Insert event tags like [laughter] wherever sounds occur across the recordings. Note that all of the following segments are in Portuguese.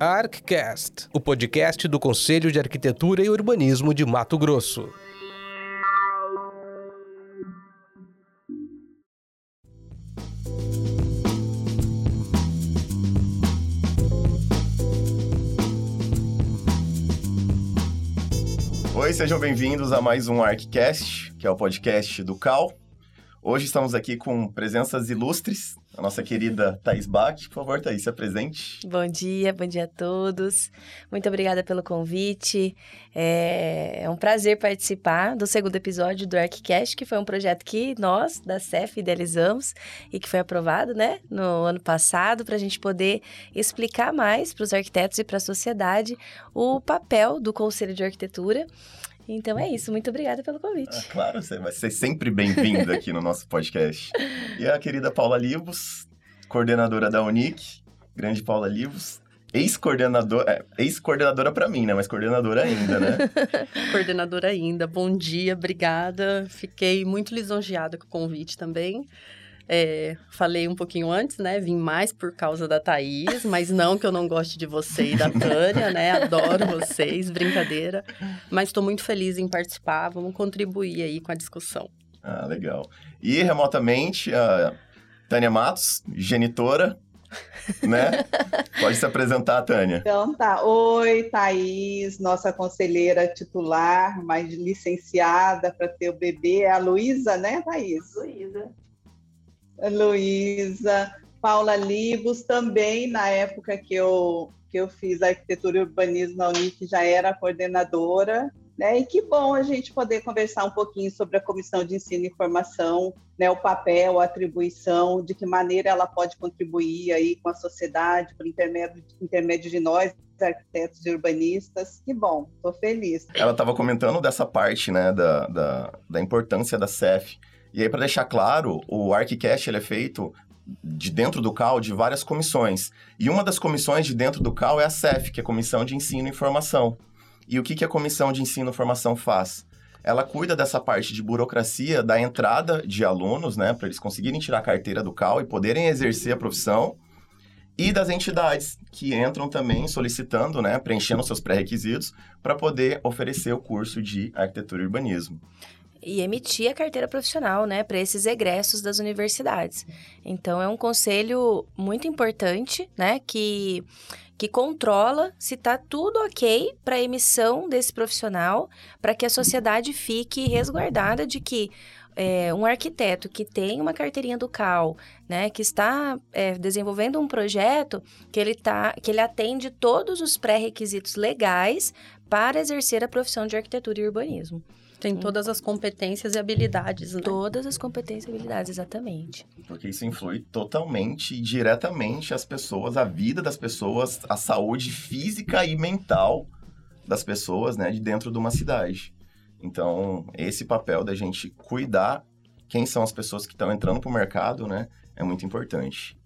ArcCast, o podcast do Conselho de Arquitetura e Urbanismo de Mato Grosso. Oi, sejam bem-vindos a mais um ArcCast, que é o podcast do CAL. Hoje estamos aqui com presenças ilustres, a nossa querida Thais Bach. Por favor, Thais, se apresente. Bom dia, bom dia a todos. Muito obrigada pelo convite. É, é um prazer participar do segundo episódio do ArcCast, que foi um projeto que nós, da CEF, idealizamos e que foi aprovado né, no ano passado, para a gente poder explicar mais para os arquitetos e para a sociedade o papel do Conselho de Arquitetura então é isso, muito obrigada pelo convite. Ah, claro, você vai ser sempre bem-vindo aqui no nosso podcast. E a querida Paula Livos, coordenadora da Unic, grande Paula Livos, ex-coordenadora, é, ex-coordenadora para mim, né? Mas coordenadora ainda, né? [laughs] coordenadora ainda. Bom dia, obrigada. Fiquei muito lisonjeada com o convite também. É, falei um pouquinho antes, né? Vim mais por causa da Thaís, mas não que eu não goste de você e da Tânia, né? Adoro vocês, brincadeira. Mas estou muito feliz em participar, vamos contribuir aí com a discussão. Ah, legal. E remotamente, a Tânia Matos, genitora, né? Pode se apresentar, Tânia. Então tá. Oi, Thaís, nossa conselheira titular, mas licenciada para ter o bebê, é a Luísa, né, Thaís? Luísa. Luísa, Paula Libos, também na época que eu, que eu fiz arquitetura e urbanismo na Unic, já era coordenadora. Né? E que bom a gente poder conversar um pouquinho sobre a Comissão de Ensino e Formação, né? o papel, a atribuição, de que maneira ela pode contribuir aí com a sociedade, por intermédio, intermédio de nós, arquitetos e urbanistas. Que bom, estou feliz. Ela estava comentando dessa parte né, da, da, da importância da CEF e aí, para deixar claro, o ArcCast ele é feito de dentro do CAL de várias comissões. E uma das comissões de dentro do CAL é a CEF, que é a Comissão de Ensino e Formação. E o que, que a Comissão de Ensino e Formação faz? Ela cuida dessa parte de burocracia da entrada de alunos, né, para eles conseguirem tirar a carteira do CAL e poderem exercer a profissão, e das entidades que entram também solicitando, né, preenchendo seus pré-requisitos para poder oferecer o curso de arquitetura e urbanismo e emitir a carteira profissional, né, para esses egressos das universidades. Então é um conselho muito importante, né, que que controla se está tudo ok para emissão desse profissional, para que a sociedade fique resguardada de que é, um arquiteto que tem uma carteirinha do CAL, né, que está é, desenvolvendo um projeto que ele, tá, que ele atende todos os pré-requisitos legais para exercer a profissão de arquitetura e urbanismo. Tem todas as competências e habilidades, né? Todas as competências e habilidades, exatamente. Porque isso influi totalmente e diretamente as pessoas, a vida das pessoas, a saúde física e mental das pessoas, né, de dentro de uma cidade. Então, esse papel da gente cuidar quem são as pessoas que estão entrando para o mercado, né, é muito importante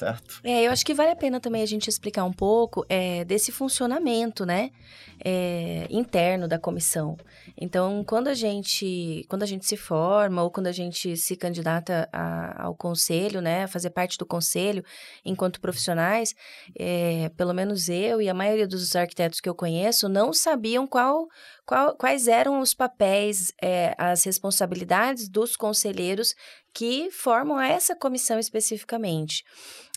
certo? É, eu acho que vale a pena também a gente explicar um pouco é, desse funcionamento, né, é, interno da comissão. Então, quando a gente, quando a gente se forma ou quando a gente se candidata a, ao conselho, né, a fazer parte do conselho enquanto profissionais, é, pelo menos eu e a maioria dos arquitetos que eu conheço não sabiam qual, quais eram os papéis, é, as responsabilidades dos conselheiros que formam essa comissão especificamente.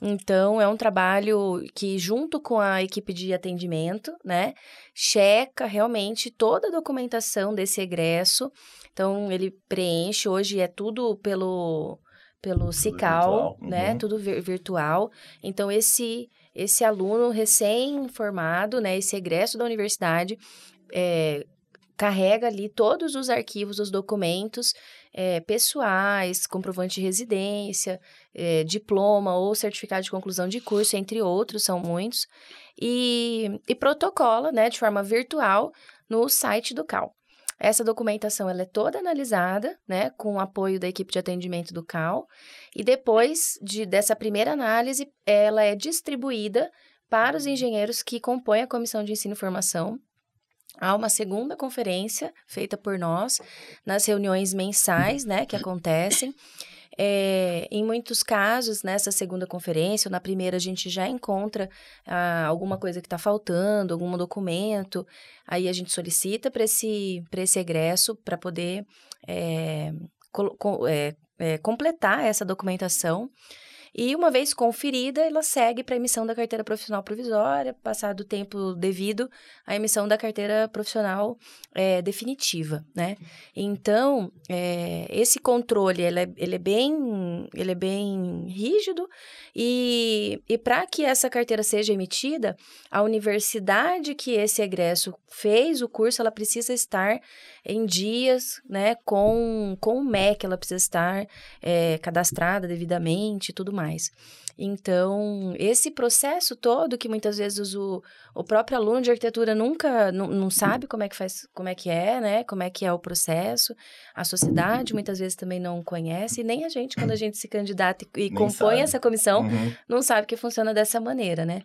Então, é um trabalho que, junto com a equipe de atendimento, né, checa realmente toda a documentação desse egresso. Então, ele preenche, hoje é tudo pelo, pelo CICAL, virtual. né, uhum. tudo virtual. Então, esse, esse aluno recém-formado, né, esse egresso da universidade, é, carrega ali todos os arquivos, os documentos é, pessoais, comprovante de residência, é, diploma ou certificado de conclusão de curso, entre outros, são muitos, e, e protocola né, de forma virtual no site do CAL. Essa documentação ela é toda analisada, né, com o apoio da equipe de atendimento do CAL, e depois de, dessa primeira análise, ela é distribuída para os engenheiros que compõem a comissão de ensino e formação Há uma segunda conferência feita por nós nas reuniões mensais, né, que acontecem. é, em muitos casos, nessa segunda conferência, ou na primeira, a gente já encontra ah, alguma coisa que está faltando, algum documento, aí a gente solicita para esse, esse egresso para poder é, é, é, completar essa documentação. E uma vez conferida, ela segue para a emissão da carteira profissional provisória, passado o tempo devido, a emissão da carteira profissional é, definitiva, né? Então, é, esse controle, ele é, ele é, bem, ele é bem rígido e, e para que essa carteira seja emitida, a universidade que esse egresso fez o curso, ela precisa estar em dias, né, com, com o MEC, ela precisa estar é, cadastrada devidamente e tudo mais. Então, esse processo todo, que muitas vezes o, o próprio aluno de arquitetura nunca não, não sabe como é que faz, como é que é, né? Como é que é o processo. A sociedade muitas vezes também não conhece, e nem a gente, quando a gente se candidata e, e compõe sabe. essa comissão, uhum. não sabe que funciona dessa maneira, né?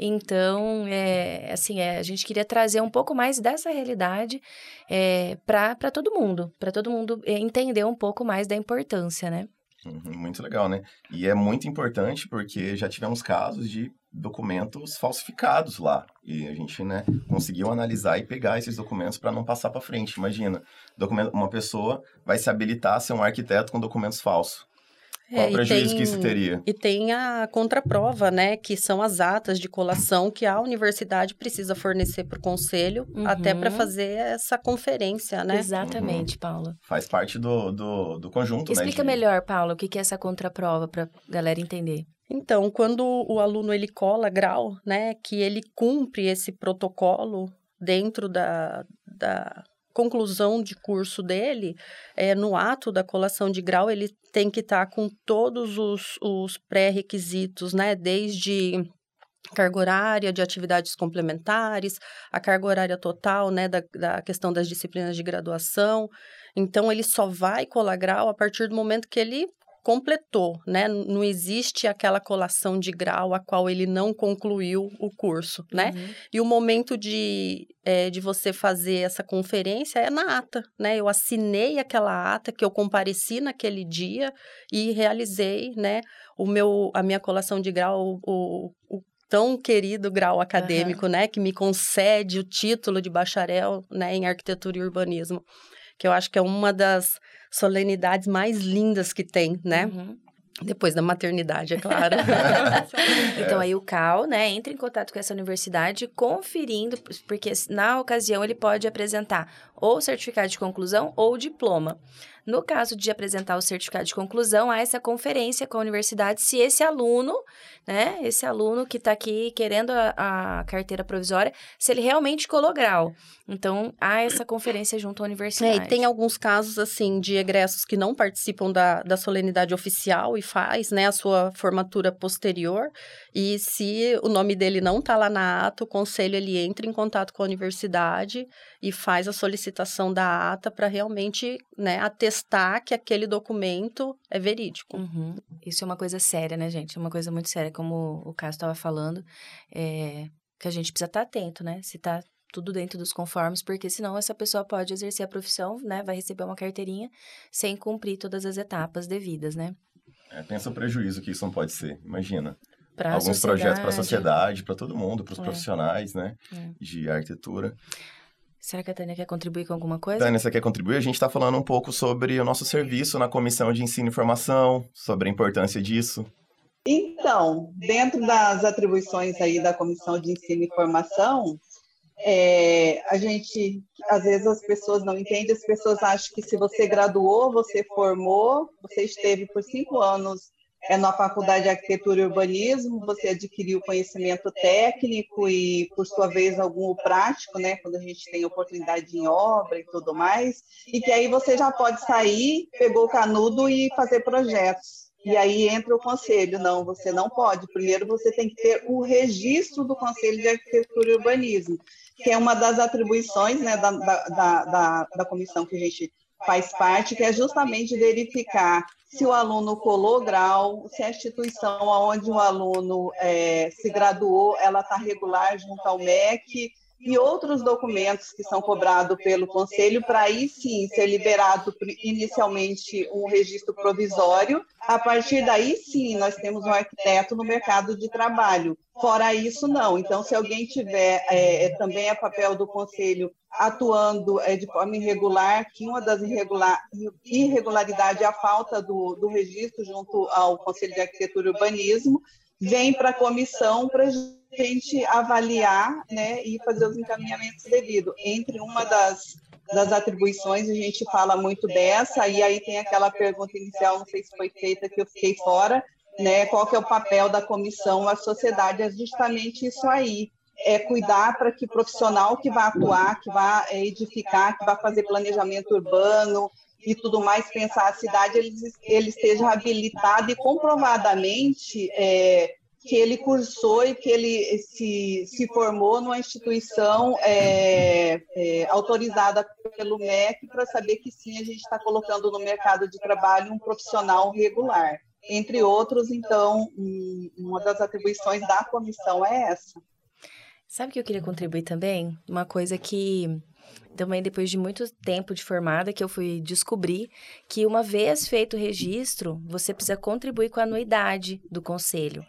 Então, é, assim, é, a gente queria trazer um pouco mais dessa realidade é, para todo mundo, para todo mundo é, entender um pouco mais da importância, né? Uhum, muito legal, né? E é muito importante porque já tivemos casos de documentos falsificados lá. E a gente, né, conseguiu analisar e pegar esses documentos para não passar para frente. Imagina, documento, uma pessoa vai se habilitar a ser um arquiteto com documentos falsos. Qual é, o prejuízo tem, que isso teria? E tem a contraprova, né? Que são as atas de colação que a universidade precisa fornecer para o conselho, uhum. até para fazer essa conferência, né? Exatamente, uhum. Paula. Faz parte do, do, do conjunto, né, Explica né? De... melhor, Paula, o que é essa contraprova para galera entender. Então, quando o aluno ele cola grau, né, que ele cumpre esse protocolo dentro da, da conclusão de curso dele, é, no ato da colação de grau, ele tem que estar tá com todos os, os pré-requisitos, né? Desde carga horária de atividades complementares, a carga horária total, né, da, da questão das disciplinas de graduação. Então, ele só vai colar grau a partir do momento que ele completou, né? Não existe aquela colação de grau a qual ele não concluiu o curso, né? Uhum. E o momento de, é, de você fazer essa conferência é na ata, né? Eu assinei aquela ata que eu compareci naquele dia e realizei, né? O meu, a minha colação de grau, o, o tão querido grau acadêmico, uhum. né? Que me concede o título de bacharel, né? Em arquitetura e urbanismo que eu acho que é uma das solenidades mais lindas que tem, né? Uhum. Depois da maternidade, é claro. [laughs] então aí o CAL, né, entra em contato com essa universidade conferindo, porque na ocasião ele pode apresentar ou certificado de conclusão ou diploma. No caso de apresentar o certificado de conclusão, há essa conferência com a universidade se esse aluno, né, esse aluno que está aqui querendo a, a, carteira provisória, se ele realmente colou grau. Então, há essa conferência junto à universidade. É, e tem alguns casos, assim, de egressos que não participam da, da solenidade oficial e faz, né, a sua formatura posterior. E se o nome dele não está lá na ata, o conselho, ele entra em contato com a universidade e faz a solicitação da ata para realmente, né, atestar que aquele documento é verídico. Uhum. Isso é uma coisa séria, né, gente? É uma coisa muito séria, como o Cássio estava falando, é, que a gente precisa estar tá atento, né? Se está tudo dentro dos conformes, porque senão essa pessoa pode exercer a profissão, né? Vai receber uma carteirinha sem cumprir todas as etapas devidas, né? É, pensa o prejuízo que isso não pode ser, imagina. Pra Alguns projetos para a sociedade, para todo mundo, para os é. profissionais, né? É. De arquitetura. Será que a Tânia quer contribuir com alguma coisa? Tânia, você quer contribuir? A gente está falando um pouco sobre o nosso serviço na Comissão de Ensino e Formação, sobre a importância disso. Então, dentro das atribuições aí da Comissão de Ensino e Formação, é, a gente, às vezes as pessoas não entendem, as pessoas acham que se você graduou, você formou, você esteve por cinco anos é na Faculdade de Arquitetura e Urbanismo, você adquiriu conhecimento técnico e, por sua vez, algum prático, né, quando a gente tem oportunidade em obra e tudo mais, e que aí você já pode sair, pegou o canudo e fazer projetos. E aí entra o conselho, não, você não pode. Primeiro você tem que ter o registro do Conselho de Arquitetura e Urbanismo, que é uma das atribuições né, da, da, da, da comissão que a gente faz parte, que é justamente verificar se o aluno colou grau, se a instituição onde o aluno é, se graduou, ela está regular junto ao MEC, e outros documentos que são cobrados pelo Conselho, para aí sim ser liberado inicialmente um registro provisório. A partir daí, sim, nós temos um arquiteto no mercado de trabalho. Fora isso, não. Então, se alguém tiver, é, é também é papel do Conselho atuando é, de forma irregular, que uma das irregular, irregularidades é a falta do, do registro junto ao Conselho de Arquitetura e Urbanismo, vem para a comissão para a gente avaliar né, e fazer os encaminhamentos devidos. Entre uma das, das atribuições, a gente fala muito dessa, e aí tem aquela pergunta inicial, não sei se foi feita, que eu fiquei fora, né, qual que é o papel da comissão a sociedade, é justamente isso aí, é cuidar para que o profissional que vai atuar, que vai é, edificar, que vai fazer planejamento urbano, e tudo mais, pensar a cidade, ele, ele esteja habilitado e comprovadamente é, que ele cursou e que ele se, se formou numa instituição é, é, autorizada pelo MEC para saber que sim, a gente está colocando no mercado de trabalho um profissional regular. Entre outros, então, um, uma das atribuições da comissão é essa. Sabe que eu queria contribuir também? Uma coisa que também depois de muito tempo de formada que eu fui descobrir que uma vez feito o registro, você precisa contribuir com a anuidade do conselho.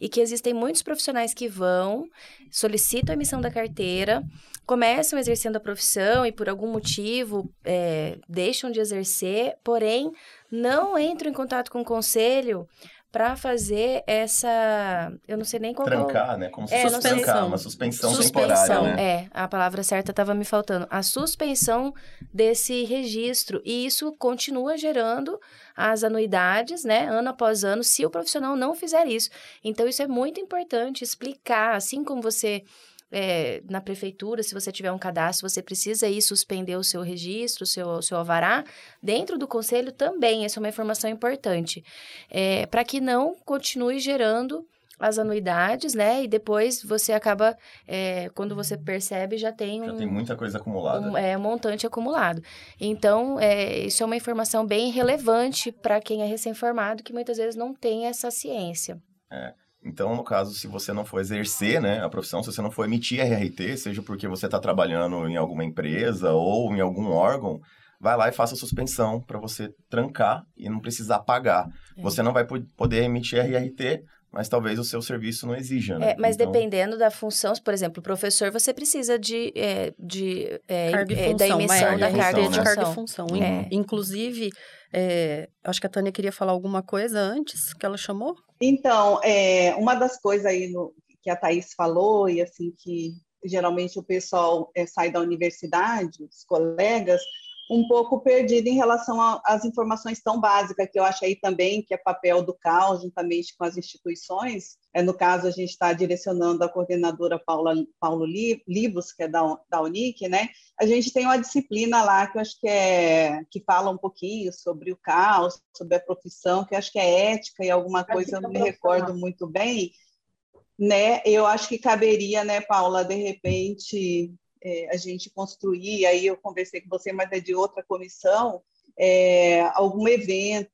E que existem muitos profissionais que vão, solicitam a emissão da carteira, começam exercendo a profissão e por algum motivo é, deixam de exercer, porém não entram em contato com o conselho para fazer essa. Eu não sei nem qual. Trancar, né? Como se é, fosse trancar, uma suspensão, suspensão temporária. Né? É, a palavra certa estava me faltando. A suspensão desse registro. E isso continua gerando as anuidades, né? Ano após ano, se o profissional não fizer isso. Então, isso é muito importante explicar, assim como você é, na prefeitura, se você tiver um cadastro, você precisa ir suspender o seu registro, o seu, o seu alvará. Dentro do conselho também, essa é uma informação importante. É, Para que não continue gerando as anuidades, né? E depois você acaba, é, quando você percebe, já tem um... Já tem muita coisa acumulada. Um, é, um montante acumulado. Então, é, isso é uma informação bem relevante para quem é recém-formado, que muitas vezes não tem essa ciência. É. Então, no caso, se você não for exercer né, a profissão, se você não for emitir RRT, seja porque você está trabalhando em alguma empresa ou em algum órgão, vai lá e faça a suspensão para você trancar e não precisar pagar. É. Você não vai poder emitir RRT, mas talvez o seu serviço não exija, né? É, mas então... dependendo da função, por exemplo, professor, você precisa de, é, de é, carga e é, função, da emissão da carga de carga e função. É. Inclusive, é, acho que a Tânia queria falar alguma coisa antes que ela chamou. Então, é, uma das coisas aí no, que a Thaís falou, e assim, que geralmente o pessoal é, sai da universidade, os colegas, um pouco perdido em relação às informações tão básicas, que eu acho aí também que é papel do CAL, juntamente com as instituições. É, no caso, a gente está direcionando a coordenadora Paula, Paulo Libos, que é da, da Unic, né? A gente tem uma disciplina lá que eu acho que é que fala um pouquinho sobre o CAL, sobre a profissão, que eu acho que é ética e alguma coisa, eu não me recordo muito bem, né? Eu acho que caberia, né, Paula, de repente é, a gente construir, aí eu conversei com você, mas é de outra comissão, é, algum evento,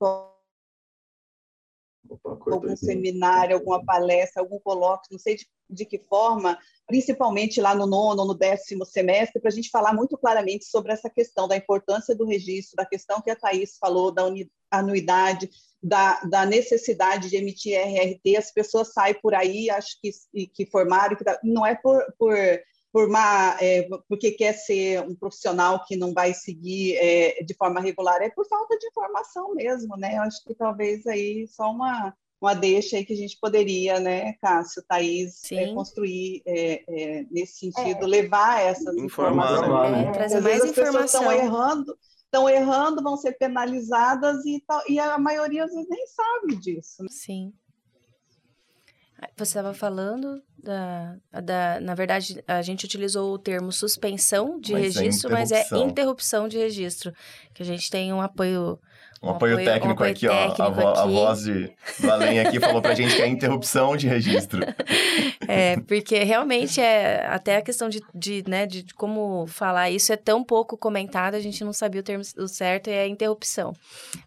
algum seminário, alguma palestra, algum colóquio, não sei de, de que forma, principalmente lá no nono, no décimo semestre, para a gente falar muito claramente sobre essa questão da importância do registro, da questão que a Thais falou, da anuidade, da, da, necessidade de emitir RRT, as pessoas saem por aí, acho que, que formaram, que não é por, por por é, porque quer ser um profissional que não vai seguir é, de forma regular, é por falta de informação mesmo, né? Eu acho que talvez aí só uma, uma deixa aí que a gente poderia, né, Cássio, Thaís, é, construir é, é, nesse sentido, é. levar essas informações. Né? É, trazer mais informação. Estão errando, estão errando, vão ser penalizadas e, e a maioria às vezes nem sabe disso. Né? Sim. Você estava falando da, da. Na verdade, a gente utilizou o termo suspensão de mas é registro, é mas é interrupção de registro. Que a gente tem um apoio um, apoio, apoio, técnico um apoio aqui, técnico ó. A, vo, aqui. a, voz de Valém aqui [laughs] falou pra gente que é interrupção de registro. É, porque realmente é até a questão de, de, né, de como falar isso é tão pouco comentado, a gente não sabia o termo o certo e é interrupção.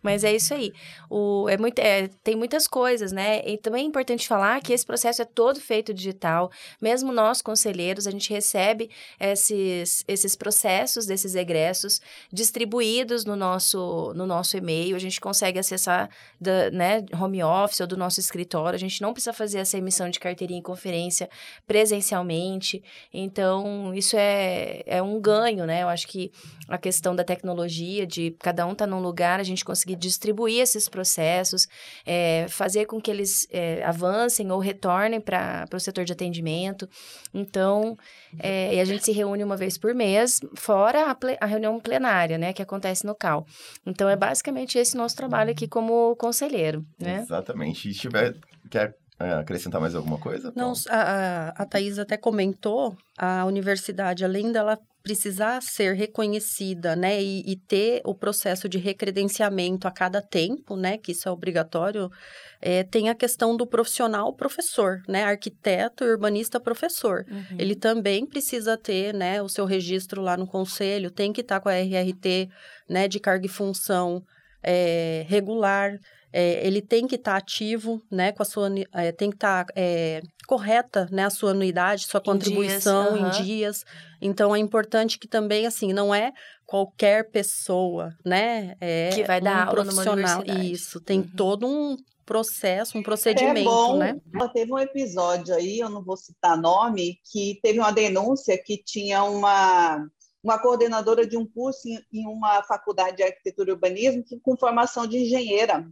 Mas é isso aí. O, é muito, é, tem muitas coisas, né? E também é importante falar que esse processo é todo feito digital digital. Mesmo nós, conselheiros, a gente recebe esses, esses processos desses egressos distribuídos no nosso, no nosso e-mail. A gente consegue acessar da, né, home office ou do nosso escritório. A gente não precisa fazer essa emissão de carteirinha em conferência presencialmente. Então, isso é, é um ganho, né? Eu acho que a questão da tecnologia, de cada um estar tá num lugar, a gente conseguir distribuir esses processos, é, fazer com que eles é, avancem ou retornem para o setor de atendimento. Então, é, e a gente se reúne uma vez por mês, fora a, ple, a, reunião plenária, né, que acontece no CAL. Então, é basicamente esse nosso trabalho aqui como conselheiro, né? Exatamente. E se tiver, quer é, acrescentar mais alguma coisa? Não, a, a Thais até comentou, a universidade, além dela precisar ser reconhecida, né, e, e, ter o processo de recredenciamento a cada tempo, né, que isso é obrigatório, é, tem a questão do profissional professor, né, arquiteto, urbanista, professor. Uhum. Ele também precisa ter, né, o seu registro lá no conselho, tem que estar tá com a RRT, né, de carga e função é, regular, é, ele tem que estar tá ativo, né, com a sua, é, tem que estar tá, é, correta, né, a sua anuidade, sua contribuição dias, em dias. Então, é importante que também, assim, não é qualquer pessoa, né, é que vai dar um profissional. Isso, tem uhum. todo um processo, um procedimento, é bom, né? Teve um episódio aí, eu não vou citar nome, que teve uma denúncia que tinha uma uma coordenadora de um curso em, em uma faculdade de arquitetura e urbanismo com formação de engenheira.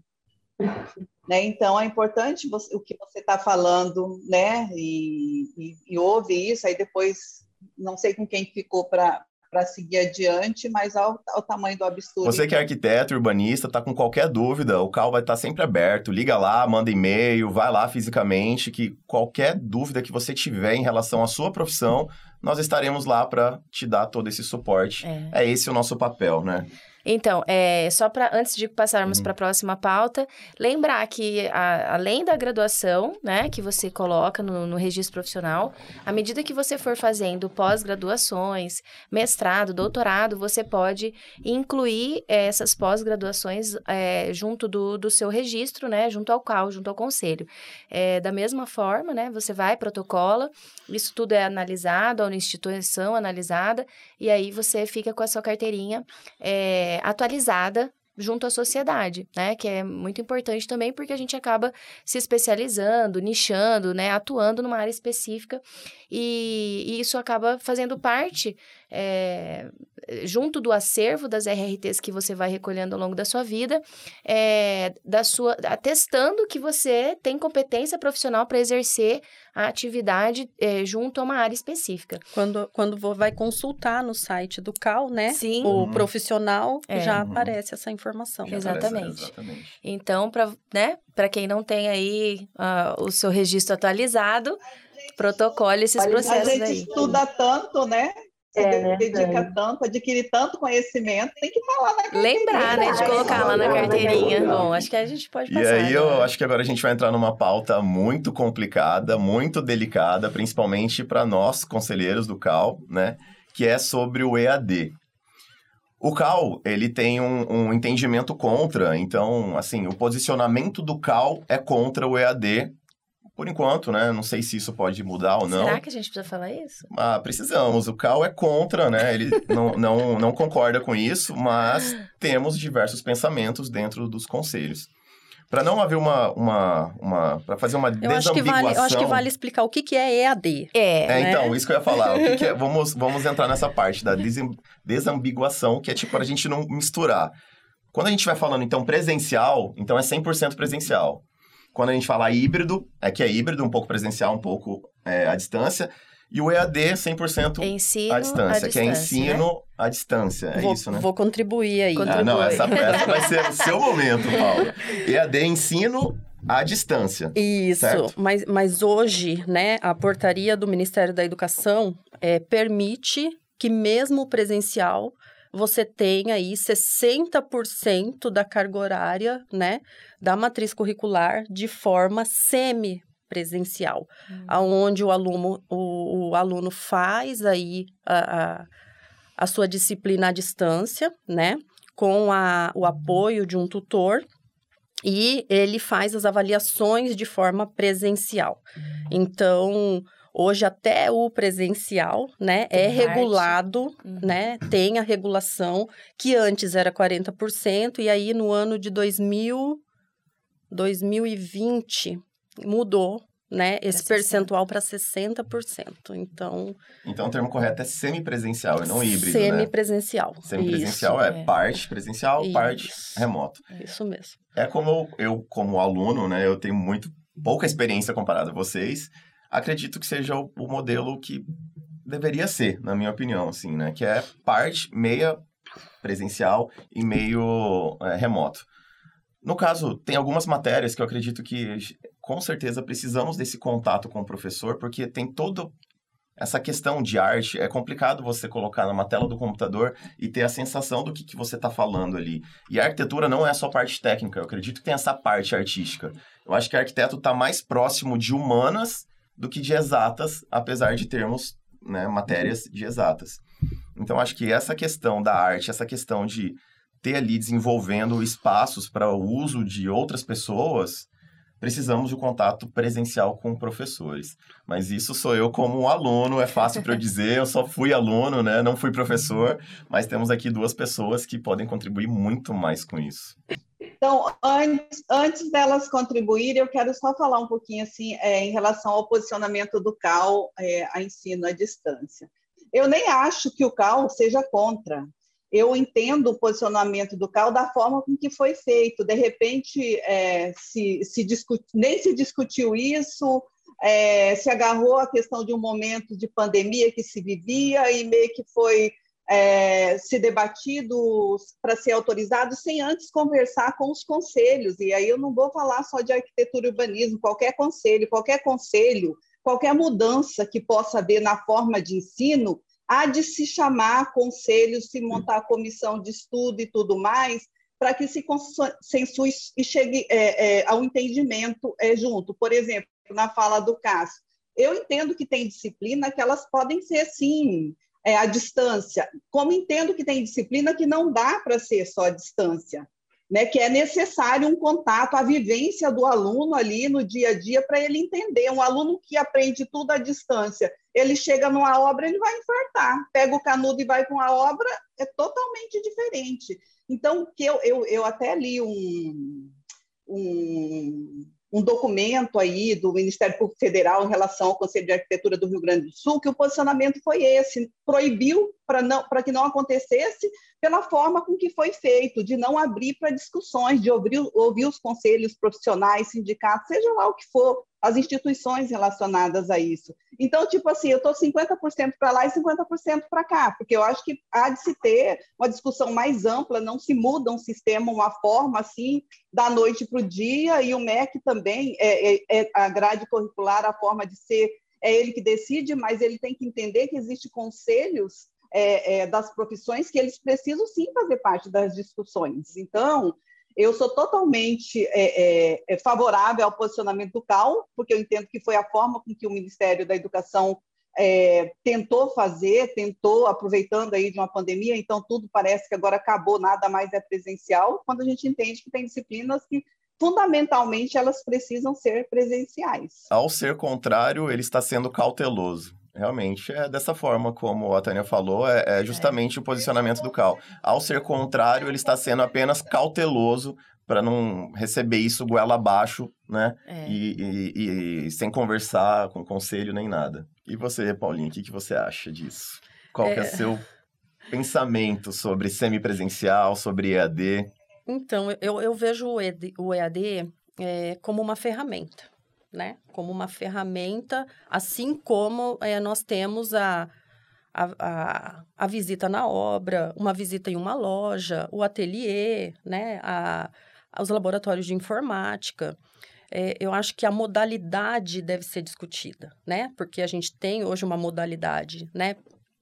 Né? Então, é importante você, o que você está falando, né? E, e, e, ouve isso, aí depois, não sei com quem ficou para para seguir adiante, mas ao, ao, tamanho do absurdo. Você que é arquiteto, urbanista, está com qualquer dúvida, o CAL vai estar tá sempre aberto. Liga lá, manda e-mail, vai lá fisicamente, que qualquer dúvida que você tiver em relação à sua profissão, nós estaremos lá para te dar todo esse suporte. É. é esse o nosso papel, né? Então, é, só para antes de passarmos uhum. para a próxima pauta, lembrar que a, além da graduação, né, que você coloca no, no registro profissional, à medida que você for fazendo pós-graduações, mestrado, doutorado, você pode incluir é, essas pós-graduações é, junto do, do seu registro, né, junto ao qual, junto ao conselho. É, da mesma forma, né, você vai protocola, isso tudo é analisado, a instituição analisada, e aí você fica com a sua carteirinha é, atualizada junto à sociedade, né? Que é muito importante também porque a gente acaba se especializando, nichando, né? Atuando numa área específica e, e isso acaba fazendo parte é, junto do acervo das RRTs que você vai recolhendo ao longo da sua vida, é, da sua atestando que você tem competência profissional para exercer a atividade é, junto a uma área específica. Quando, quando vai consultar no site do CAL, né? Sim. O uhum. profissional é. já uhum. aparece essa informação. Exatamente. exatamente. Então, para né, quem não tem aí uh, o seu registro atualizado, protocole esses processos aí. A gente aí. estuda tanto, né? Você é, dedica é. tanto, adquire tanto conhecimento, tem que falar na carteirinha. Lembrar, né, de colocar lá na carteirinha. Bom, acho que a gente pode passar. E aí, né? eu acho que agora a gente vai entrar numa pauta muito complicada, muito delicada, principalmente para nós, conselheiros do CAL, né? Que é sobre o EAD. O CAL, ele tem um, um entendimento contra, então, assim, o posicionamento do CAL é contra o EAD, por enquanto, né? Não sei se isso pode mudar ou não. Será que a gente precisa falar isso? Ah, precisamos. O Cal é contra, né? Ele [laughs] não, não, não concorda com isso, mas temos diversos pensamentos dentro dos conselhos. Para não haver uma. uma, uma para fazer uma eu desambiguação. Acho que vale, eu acho que vale explicar o que, que é EAD. É. é né? Então, isso que eu ia falar. O que, que é, [laughs] vamos, vamos entrar nessa parte da desambiguação, que é tipo para a gente não misturar. Quando a gente vai falando, então, presencial, então é 100% presencial. Quando a gente fala híbrido, é que é híbrido, um pouco presencial, um pouco é, à distância. E o EAD 100% ensino à distância, que é ensino né? à distância. É vou, isso, né? Vou contribuir aí. Ah, não, essa, essa vai ser o seu momento, Paulo. [laughs] EAD ensino à distância. Isso, mas, mas hoje, né, a portaria do Ministério da Educação é, permite que mesmo presencial você tem aí 60% da carga horária, né, da matriz curricular de forma semi presencial, uhum. aonde o aluno o, o, aluno faz aí a, a, a sua disciplina à distância, né, com a, o apoio de um tutor e ele faz as avaliações de forma presencial. Então, Hoje até o presencial, né, é regulado, Uhum. né, tem a regulação que antes era 40% e aí no ano de 2000 2020 mudou, né, esse 60. percentual para 60%. Então, Então o termo correto é semipresencial e não híbrido, né? semipresencial. Semipresencial Isso, é, é. parte presencial, parte Isso. remoto. Isso mesmo. É como eu, eu, como aluno, né, eu tenho muito pouca experiência comparada a vocês. Acredito que seja o, o modelo que deveria ser, na minha opinião, assim, né, que é parte meia presencial e meio é, remoto. No caso, tem algumas matérias que eu acredito que com certeza precisamos desse contato com o professor, porque tem todo essa questão de arte. É complicado você colocar numa tela do computador e ter a sensação do que, que você está falando ali. E a arquitetura não é só parte técnica, eu acredito que tem essa parte artística. Eu acho que o arquiteto está mais próximo de humanas do que de exatas, apesar de termos né, matérias de exatas. Então, acho que essa questão da arte, essa questão de ter ali desenvolvendo espaços para o uso de outras pessoas, precisamos de um contato presencial com professores. Mas isso sou eu como aluno, é fácil para eu dizer, eu só fui aluno, né? Não fui professor, mas temos aqui duas pessoas que podem contribuir muito mais com isso. Então, antes, antes delas contribuírem, eu quero só falar um pouquinho assim é, em relação ao posicionamento do CAL é, a ensino à distância. Eu nem acho que o CAL seja contra. Eu entendo o posicionamento do CAL da forma com que foi feito. De repente, é, se, se nem se discutiu isso, é, se agarrou a questão de um momento de pandemia que se vivia e meio que foi é, se debatido para ser autorizado sem antes conversar com os conselhos. E aí eu não vou falar só de arquitetura e urbanismo, qualquer conselho, qualquer conselho, qualquer mudança que possa haver na forma de ensino, há de se chamar conselhos, se montar comissão de estudo e tudo mais, para que se censure e chegue é, é, ao entendimento é, junto. Por exemplo, na fala do Cássio, eu entendo que tem disciplina que elas podem ser, sim, é, à distância, como entendo que tem disciplina que não dá para ser só à distância, né? que é necessário um contato, a vivência do aluno ali no dia a dia para ele entender. Um aluno que aprende tudo à distância, ele chega numa obra, ele vai infartar, pega o canudo e vai com a obra, é totalmente diferente. Então, que eu, eu, eu até li um, um um documento aí do Ministério Público Federal em relação ao Conselho de Arquitetura do Rio Grande do Sul, que o posicionamento foi esse, proibiu para que não acontecesse pela forma com que foi feito, de não abrir para discussões, de ouvir, ouvir os conselhos profissionais, sindicatos, seja lá o que for, as instituições relacionadas a isso. Então, tipo assim, eu estou 50% para lá e 50% para cá, porque eu acho que há de se ter uma discussão mais ampla, não se muda um sistema, uma forma assim, da noite para o dia, e o MEC também, é, é, é a grade curricular, a forma de ser, é ele que decide, mas ele tem que entender que existem conselhos é, é, das profissões que eles precisam sim fazer parte das discussões. Então, eu sou totalmente é, é, favorável ao posicionamento do CAL, porque eu entendo que foi a forma com que o Ministério da Educação é, tentou fazer, tentou, aproveitando aí de uma pandemia, então tudo parece que agora acabou, nada mais é presencial, quando a gente entende que tem disciplinas que fundamentalmente elas precisam ser presenciais. Ao ser contrário, ele está sendo cauteloso. Realmente é dessa forma como a Tânia falou, é, é justamente é. o posicionamento do Cal. Ao ser contrário, ele está sendo apenas cauteloso para não receber isso goela abaixo, né? É. E, e, e, sem conversar com conselho nem nada. E você, Paulinho, o que, que você acha disso? Qual é, é seu pensamento sobre semipresencial, sobre EAD? Então, eu, eu vejo o EAD, o EAD é, como uma ferramenta né? Como uma ferramenta, assim como é, nós temos a, a, a, a, visita na obra, uma visita em uma loja, o ateliê, né? A, os laboratórios de informática. É, eu acho que a modalidade deve ser discutida, né? Porque a gente tem hoje uma modalidade, né?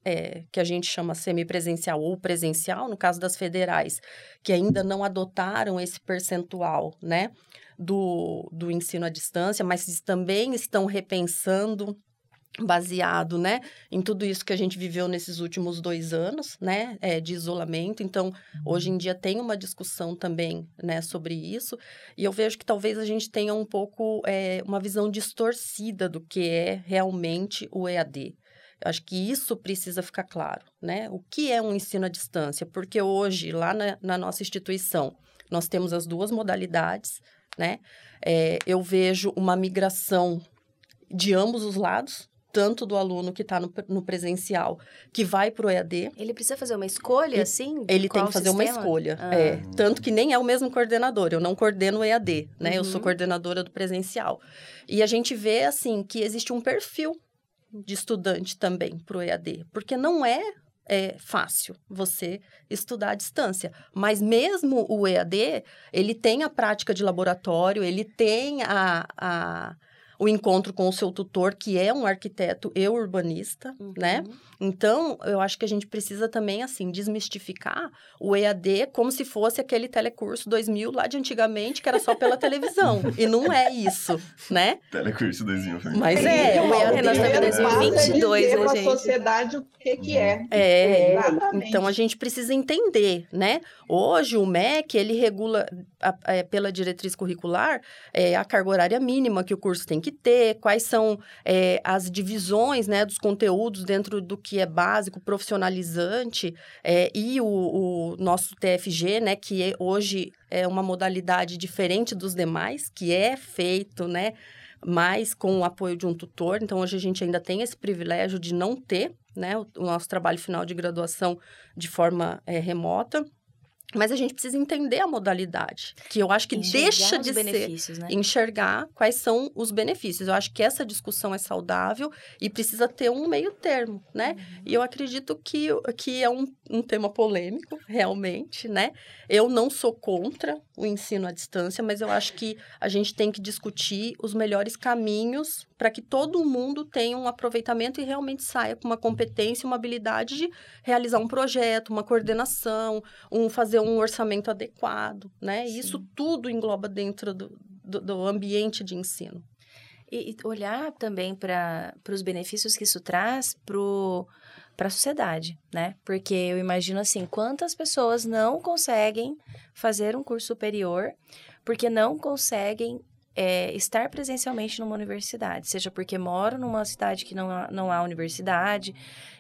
É, que a gente chama semipresencial ou presencial, no caso das federais, que ainda não adotaram esse percentual, né? Do, do ensino à distância, mas também estão repensando baseado, né, em tudo isso que a gente viveu nesses últimos dois anos, né, é, de isolamento. Então, hoje em dia tem uma discussão também, né, sobre isso. E eu vejo que talvez a gente tenha um pouco é, uma visão distorcida do que é realmente o EAD. Eu acho que isso precisa ficar claro, né? O que é um ensino à distância? Porque hoje, lá na, na nossa instituição, nós temos as duas modalidades, né? É, eu vejo uma migração de ambos os lados, tanto do aluno que está no, no, presencial, que vai para o EAD. Ele precisa fazer uma escolha, assim? Ele tem que fazer sistema? uma escolha. Ah. É, tanto que nem é o mesmo coordenador. Eu não coordeno o EAD, né? Uhum. Eu sou uhum. coordenadora do presencial. E a gente vê, assim, que existe um perfil de estudante também para o EAD, porque não é é fácil você estudar à distância. Mas mesmo o EAD, ele tem a prática de laboratório, ele tem a, a o encontro com o seu tutor, que é um arquiteto e urbanista, uhum. né? Então, eu acho que a gente precisa também, assim, desmistificar o EAD como se fosse aquele telecurso 2000 lá de antigamente, que era só pela televisão. E não é isso, né? Telecurso 2000. Mas é, é o EAD... Nós estamos em 2022, né, gente? sociedade o que que é. É, então a gente precisa entender, né? Hoje, o MEC, ele regula, a, a, é, pela diretriz curricular, é, a carga horária mínima que o curso tem que ter, quais são é, as divisões, né, dos conteúdos dentro do que é básico, profissionalizante, é, e o, o, nosso TFG, né, que é, hoje é uma modalidade diferente dos demais, que é feito, né, mais com o apoio de um tutor. Então, hoje a gente ainda tem esse privilégio de não ter, né, o, o nosso trabalho final de graduação de forma é, remota. Mas a gente precisa entender a modalidade, que eu acho que enxergar deixa de ser né? enxergar quais são os benefícios. Eu acho que essa discussão é saudável e precisa ter um meio termo, né? Uhum. E eu acredito que, que é um, um tema polêmico, realmente, né? Eu não sou contra o ensino à distância, mas eu acho que a gente tem que discutir os melhores caminhos para que todo mundo tenha um aproveitamento e realmente saia com uma competência, uma habilidade de realizar um projeto, uma coordenação, um fazer um orçamento adequado, né? E isso tudo engloba dentro do, do, do ambiente de ensino. E, e olhar também para os benefícios que isso traz para a sociedade, né? Porque eu imagino assim, quantas pessoas não conseguem fazer um curso superior porque não conseguem é, estar presencialmente numa universidade, seja porque moram numa cidade que não há, não há universidade,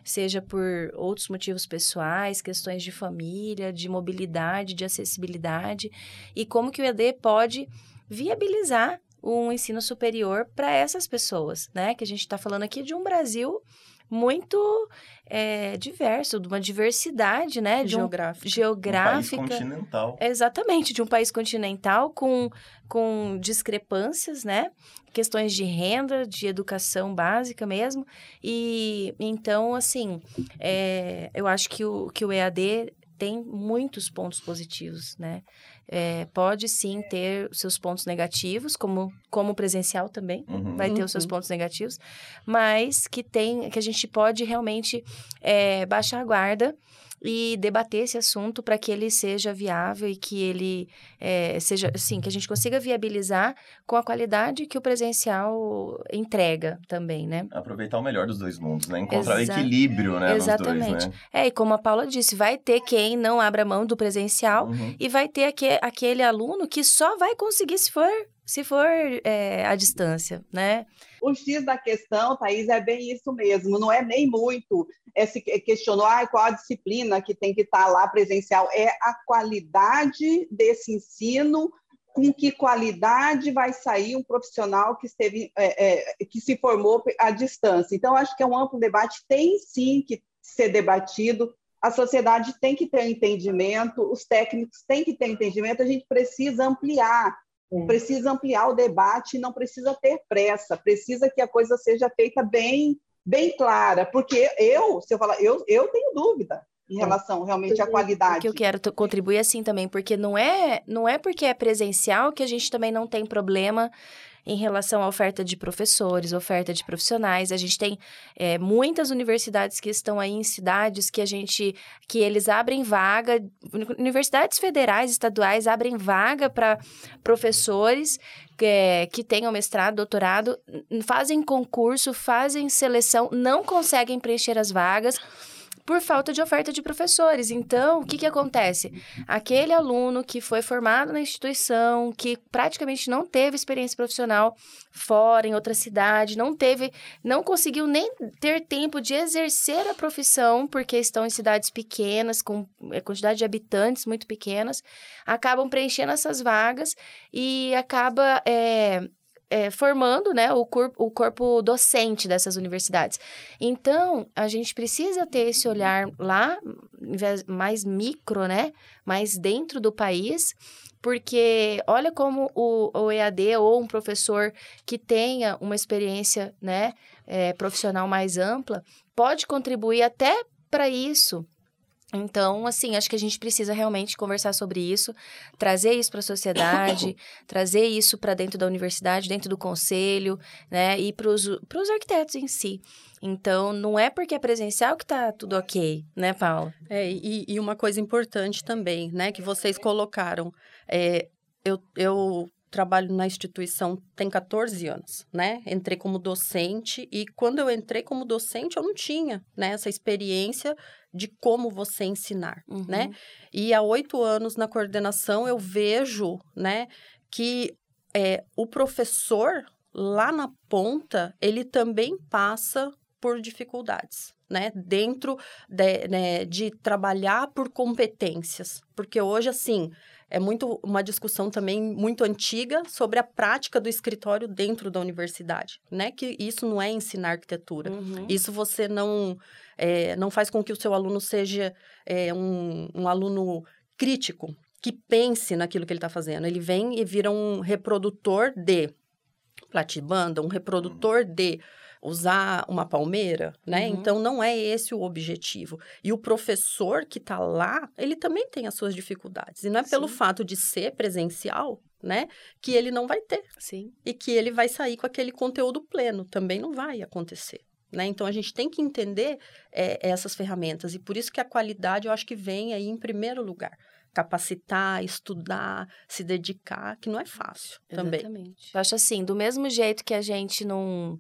seja por outros motivos pessoais, questões de família, de mobilidade, de acessibilidade, e como que o EAD pode viabilizar um ensino superior para essas pessoas, né? Que a gente está falando aqui de um Brasil muito é, diverso, de uma diversidade, né? De geográfica. Um, geográfica. Um país continental. Exatamente, de um país continental com, com discrepâncias, né? Questões de renda, de educação básica mesmo. E então, assim, é, eu acho que o, que o EAD tem muitos pontos positivos, né? É, pode sim ter seus pontos negativos, como como presencial também uhum. vai ter os seus uhum. pontos negativos, mas que tem que a gente pode realmente é, baixar a guarda e debater esse assunto para que ele seja viável e que ele é, seja, assim, que a gente consiga viabilizar com a qualidade que o presencial entrega também, né? Aproveitar o melhor dos dois mundos, né? Encontrar Exa equilíbrio, né? Exatamente. Dois, né? É, e como a Paula disse, vai ter quem não abra mão do presencial uhum. e vai ter aquele, aquele aluno que só vai conseguir se for se for é, à distância, né? O X da questão, Thaís, é bem isso mesmo. Não é nem muito esse questionou ah, qual a disciplina que tem que estar lá presencial. É a qualidade desse ensino, com que qualidade vai sair um profissional que esteve, é, é, que se formou à distância. Então, acho que é um amplo debate, tem sim que ser debatido. A sociedade tem que ter entendimento, os técnicos têm que ter entendimento, a gente precisa ampliar é. Precisa ampliar o debate, não precisa ter pressa, precisa que a coisa seja feita bem, bem clara, porque eu, se eu falar, eu, eu tenho dúvida em é. relação realmente à qualidade. O que eu quero contribuir assim também, porque não é, não é porque é presencial que a gente também não tem problema em relação à oferta de professores, oferta de profissionais. A gente tem é, muitas universidades que estão aí em cidades que a gente, que eles abrem vaga, universidades federais, estaduais abrem vaga para professores é, que tenham mestrado, doutorado, fazem concurso, fazem seleção, não conseguem preencher as vagas por falta de oferta de professores. Então, o que, que acontece? Aquele aluno que foi formado na instituição, que praticamente não teve experiência profissional fora, em outra cidade, não teve, não conseguiu nem ter tempo de exercer a profissão, porque estão em cidades pequenas, com é, quantidade de habitantes muito pequenas, acabam preenchendo essas vagas e acaba é, é, formando né, o, corpo, o corpo docente dessas universidades. Então, a gente precisa ter esse olhar lá, mais micro, né? Mais dentro do país, porque olha como o, o EAD ou um professor que tenha uma experiência né, é, profissional mais ampla pode contribuir até para isso então, assim, acho que a gente precisa realmente conversar sobre isso, trazer isso para a sociedade, [coughs] trazer isso para dentro da universidade, dentro do conselho, né, e para os arquitetos em si. Então, não é porque é presencial que está tudo ok, né, Paula? É, e, e, uma coisa importante também, né, que vocês colocaram, é, eu, eu trabalho na instituição tem 14 anos, né? Entrei como docente e quando eu entrei como docente eu não tinha, né, essa experiência de como você ensinar, né? uhum. né? E há oito anos na coordenação eu vejo, né, que é, o professor lá na ponta ele também passa por dificuldades, né? Dentro de, né, de trabalhar por competências, porque hoje assim é muito uma discussão também muito antiga sobre a prática do escritório dentro da universidade, né? Que isso não é ensinar arquitetura. Uhum. Isso você não é, não faz com que o seu aluno seja é, um, um aluno crítico, que pense naquilo que ele está fazendo. Ele vem e vira um reprodutor de platibanda, um reprodutor de usar uma palmeira, né? Uhum. Então não é esse o objetivo. E o professor que está lá, ele também tem as suas dificuldades. E não é Sim. pelo fato de ser presencial, né, que ele não vai ter. Sim. E que ele vai sair com aquele conteúdo pleno. Também não vai acontecer. Né? Então, a gente tem que entender é, essas ferramentas. E por isso que a qualidade, eu acho que vem aí em primeiro lugar capacitar, estudar, se dedicar, que não é fácil Exatamente. também. Eu acho assim, do mesmo jeito que a gente não.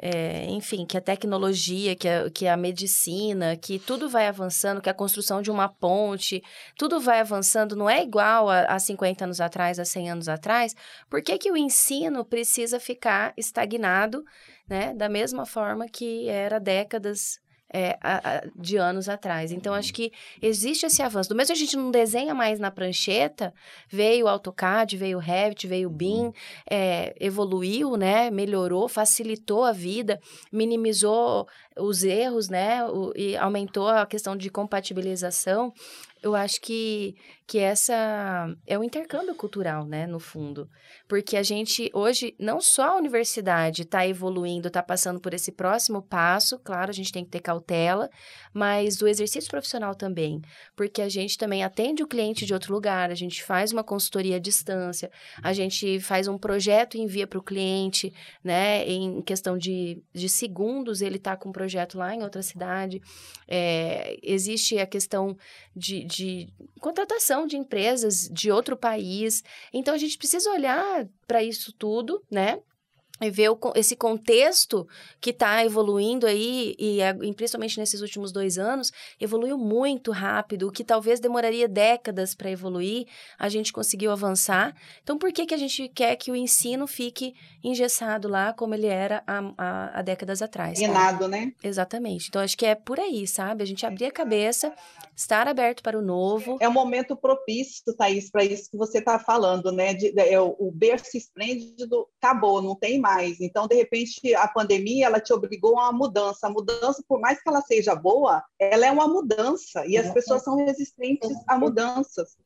É, enfim, que a tecnologia, que a, que a medicina, que tudo vai avançando, que a construção de uma ponte, tudo vai avançando, não é igual a, a 50 anos atrás, a 100 anos atrás, por que, que o ensino precisa ficar estagnado, né, da mesma forma que era décadas é, a, a, de anos atrás. Então, acho que existe esse avanço. Do mesmo a gente não desenha mais na prancheta, veio o AutoCAD, veio o Revit, veio o BIM, é, evoluiu, né? Melhorou, facilitou a vida, minimizou os erros, né? O, e aumentou a questão de compatibilização. Eu acho que, que essa é o intercâmbio cultural, né, no fundo. Porque a gente, hoje, não só a universidade está evoluindo, está passando por esse próximo passo, claro, a gente tem que ter cautela, mas o exercício profissional também. Porque a gente também atende o cliente de outro lugar, a gente faz uma consultoria à distância, a gente faz um projeto e envia para o cliente, né, em questão de, de segundos, ele está com um projeto lá em outra cidade. É, existe a questão de, de contratação de empresas de outro país. Então, a gente precisa olhar para isso tudo, né? E ver o, esse contexto que está evoluindo aí, e, e, principalmente nesses últimos dois anos, evoluiu muito rápido, o que talvez demoraria décadas para evoluir, a gente conseguiu avançar. Então, por que, que a gente quer que o ensino fique engessado lá, como ele era há, há, décadas atrás? Enado, né? Exatamente. Então, acho que é por aí, sabe? A gente abrir a cabeça, estar aberto para o novo. É um momento propício, Thaís, para isso que você está falando, né? De, de, é, o berço esplêndido acabou, não tem mais mais. Então, de repente, a pandemia ela te obrigou a uma mudança. A mudança, por mais que ela seja boa, ela é uma mudança e as pessoas são resistentes a mudanças,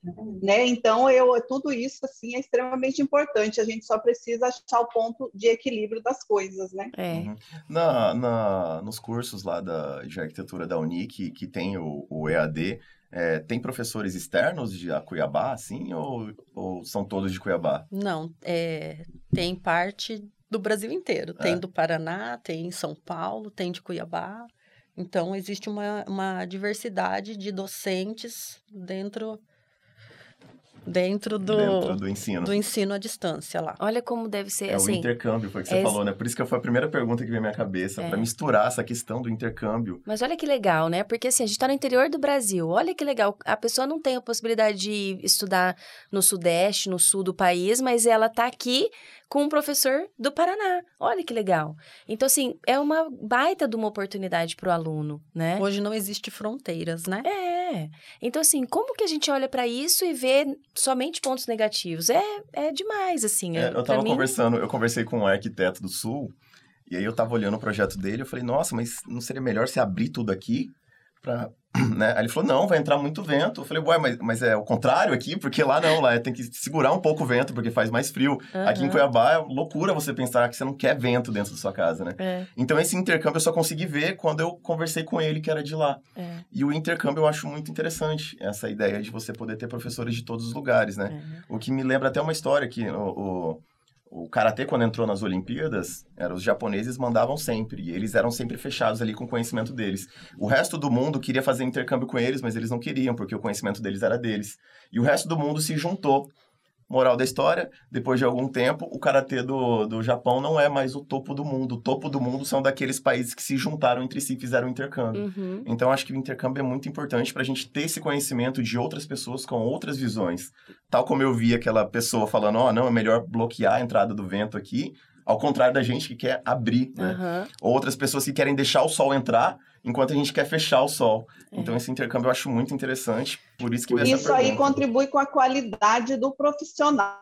né? Então, eu tudo isso assim é extremamente importante. A gente só precisa achar o ponto de equilíbrio das coisas, né? É. Uhum. Na, na, nos cursos lá da, de arquitetura da Unic, que tem o, o EAD, É, tem professores externos de Cuiabá, assim, ou, ou são todos de Cuiabá? Não, é, tem parte do Brasil inteiro. Tem É. do Paraná, tem em São Paulo, tem de Cuiabá. Então, existe uma, uma diversidade de docentes dentro, dentro, do, Dentro do ensino. do ensino à distância lá. Olha como deve ser, É o assim... intercâmbio, foi o que você é- falou, né? Por isso que foi a primeira pergunta que veio à minha cabeça, É. para misturar essa questão do intercâmbio. Mas olha que legal, né? Porque assim, a gente tá no interior do Brasil. Olha que legal. A pessoa não tem a possibilidade de estudar no Sudeste, no Sul do país, mas ela tá aqui com um professor do Paraná. Olha que legal. Então, assim, é uma baita de uma oportunidade pro aluno, né? Hoje não existe fronteiras, né? É. Então, assim, como que a gente olha pra isso e vê somente pontos negativos? É, é demais, assim. É, eu pra tava mim- conversando, eu conversei com um arquiteto do Sul, e aí eu tava olhando o projeto dele, eu falei, nossa, mas não seria melhor se abrir tudo aqui pra... [clears throat] Né? Aí ele falou, não, vai entrar muito vento. Eu falei, ué, mas, mas é o contrário aqui, porque lá não, lá tem que segurar um pouco o vento, porque faz mais frio. Aqui em. Cuiabá é loucura você pensar que você não quer vento dentro da sua casa, né? É, Então esse intercâmbio eu só consegui ver quando eu conversei com ele, que era de lá. é, E o intercâmbio eu acho muito interessante, essa ideia de você poder ter professores de todos os lugares, né? O que me lembra até uma história que o, o, o Karatê, quando entrou nas Olimpíadas, era, os japoneses mandavam sempre, e eles eram sempre fechados ali com o conhecimento deles. O resto do mundo queria fazer intercâmbio com eles, mas eles não queriam, porque o conhecimento deles era deles. E o resto do mundo se juntou. Moral da história, depois de algum tempo, o Karatê do, do Japão não é mais o topo do mundo. O topo do mundo são daqueles países que se juntaram entre si e fizeram intercâmbio. Uhum. Então, acho que o intercâmbio é muito importante para a gente ter esse conhecimento de outras pessoas com outras visões. Tal como eu vi aquela pessoa falando, ó, não, é melhor bloquear a entrada do vento aqui, ao contrário da gente que quer abrir, né? Ou outras pessoas que querem deixar o sol entrar, enquanto a gente quer fechar o sol. É. Então, esse intercâmbio eu acho muito interessante, por isso que essa Isso aí pergunta. contribui com a qualidade do profissional.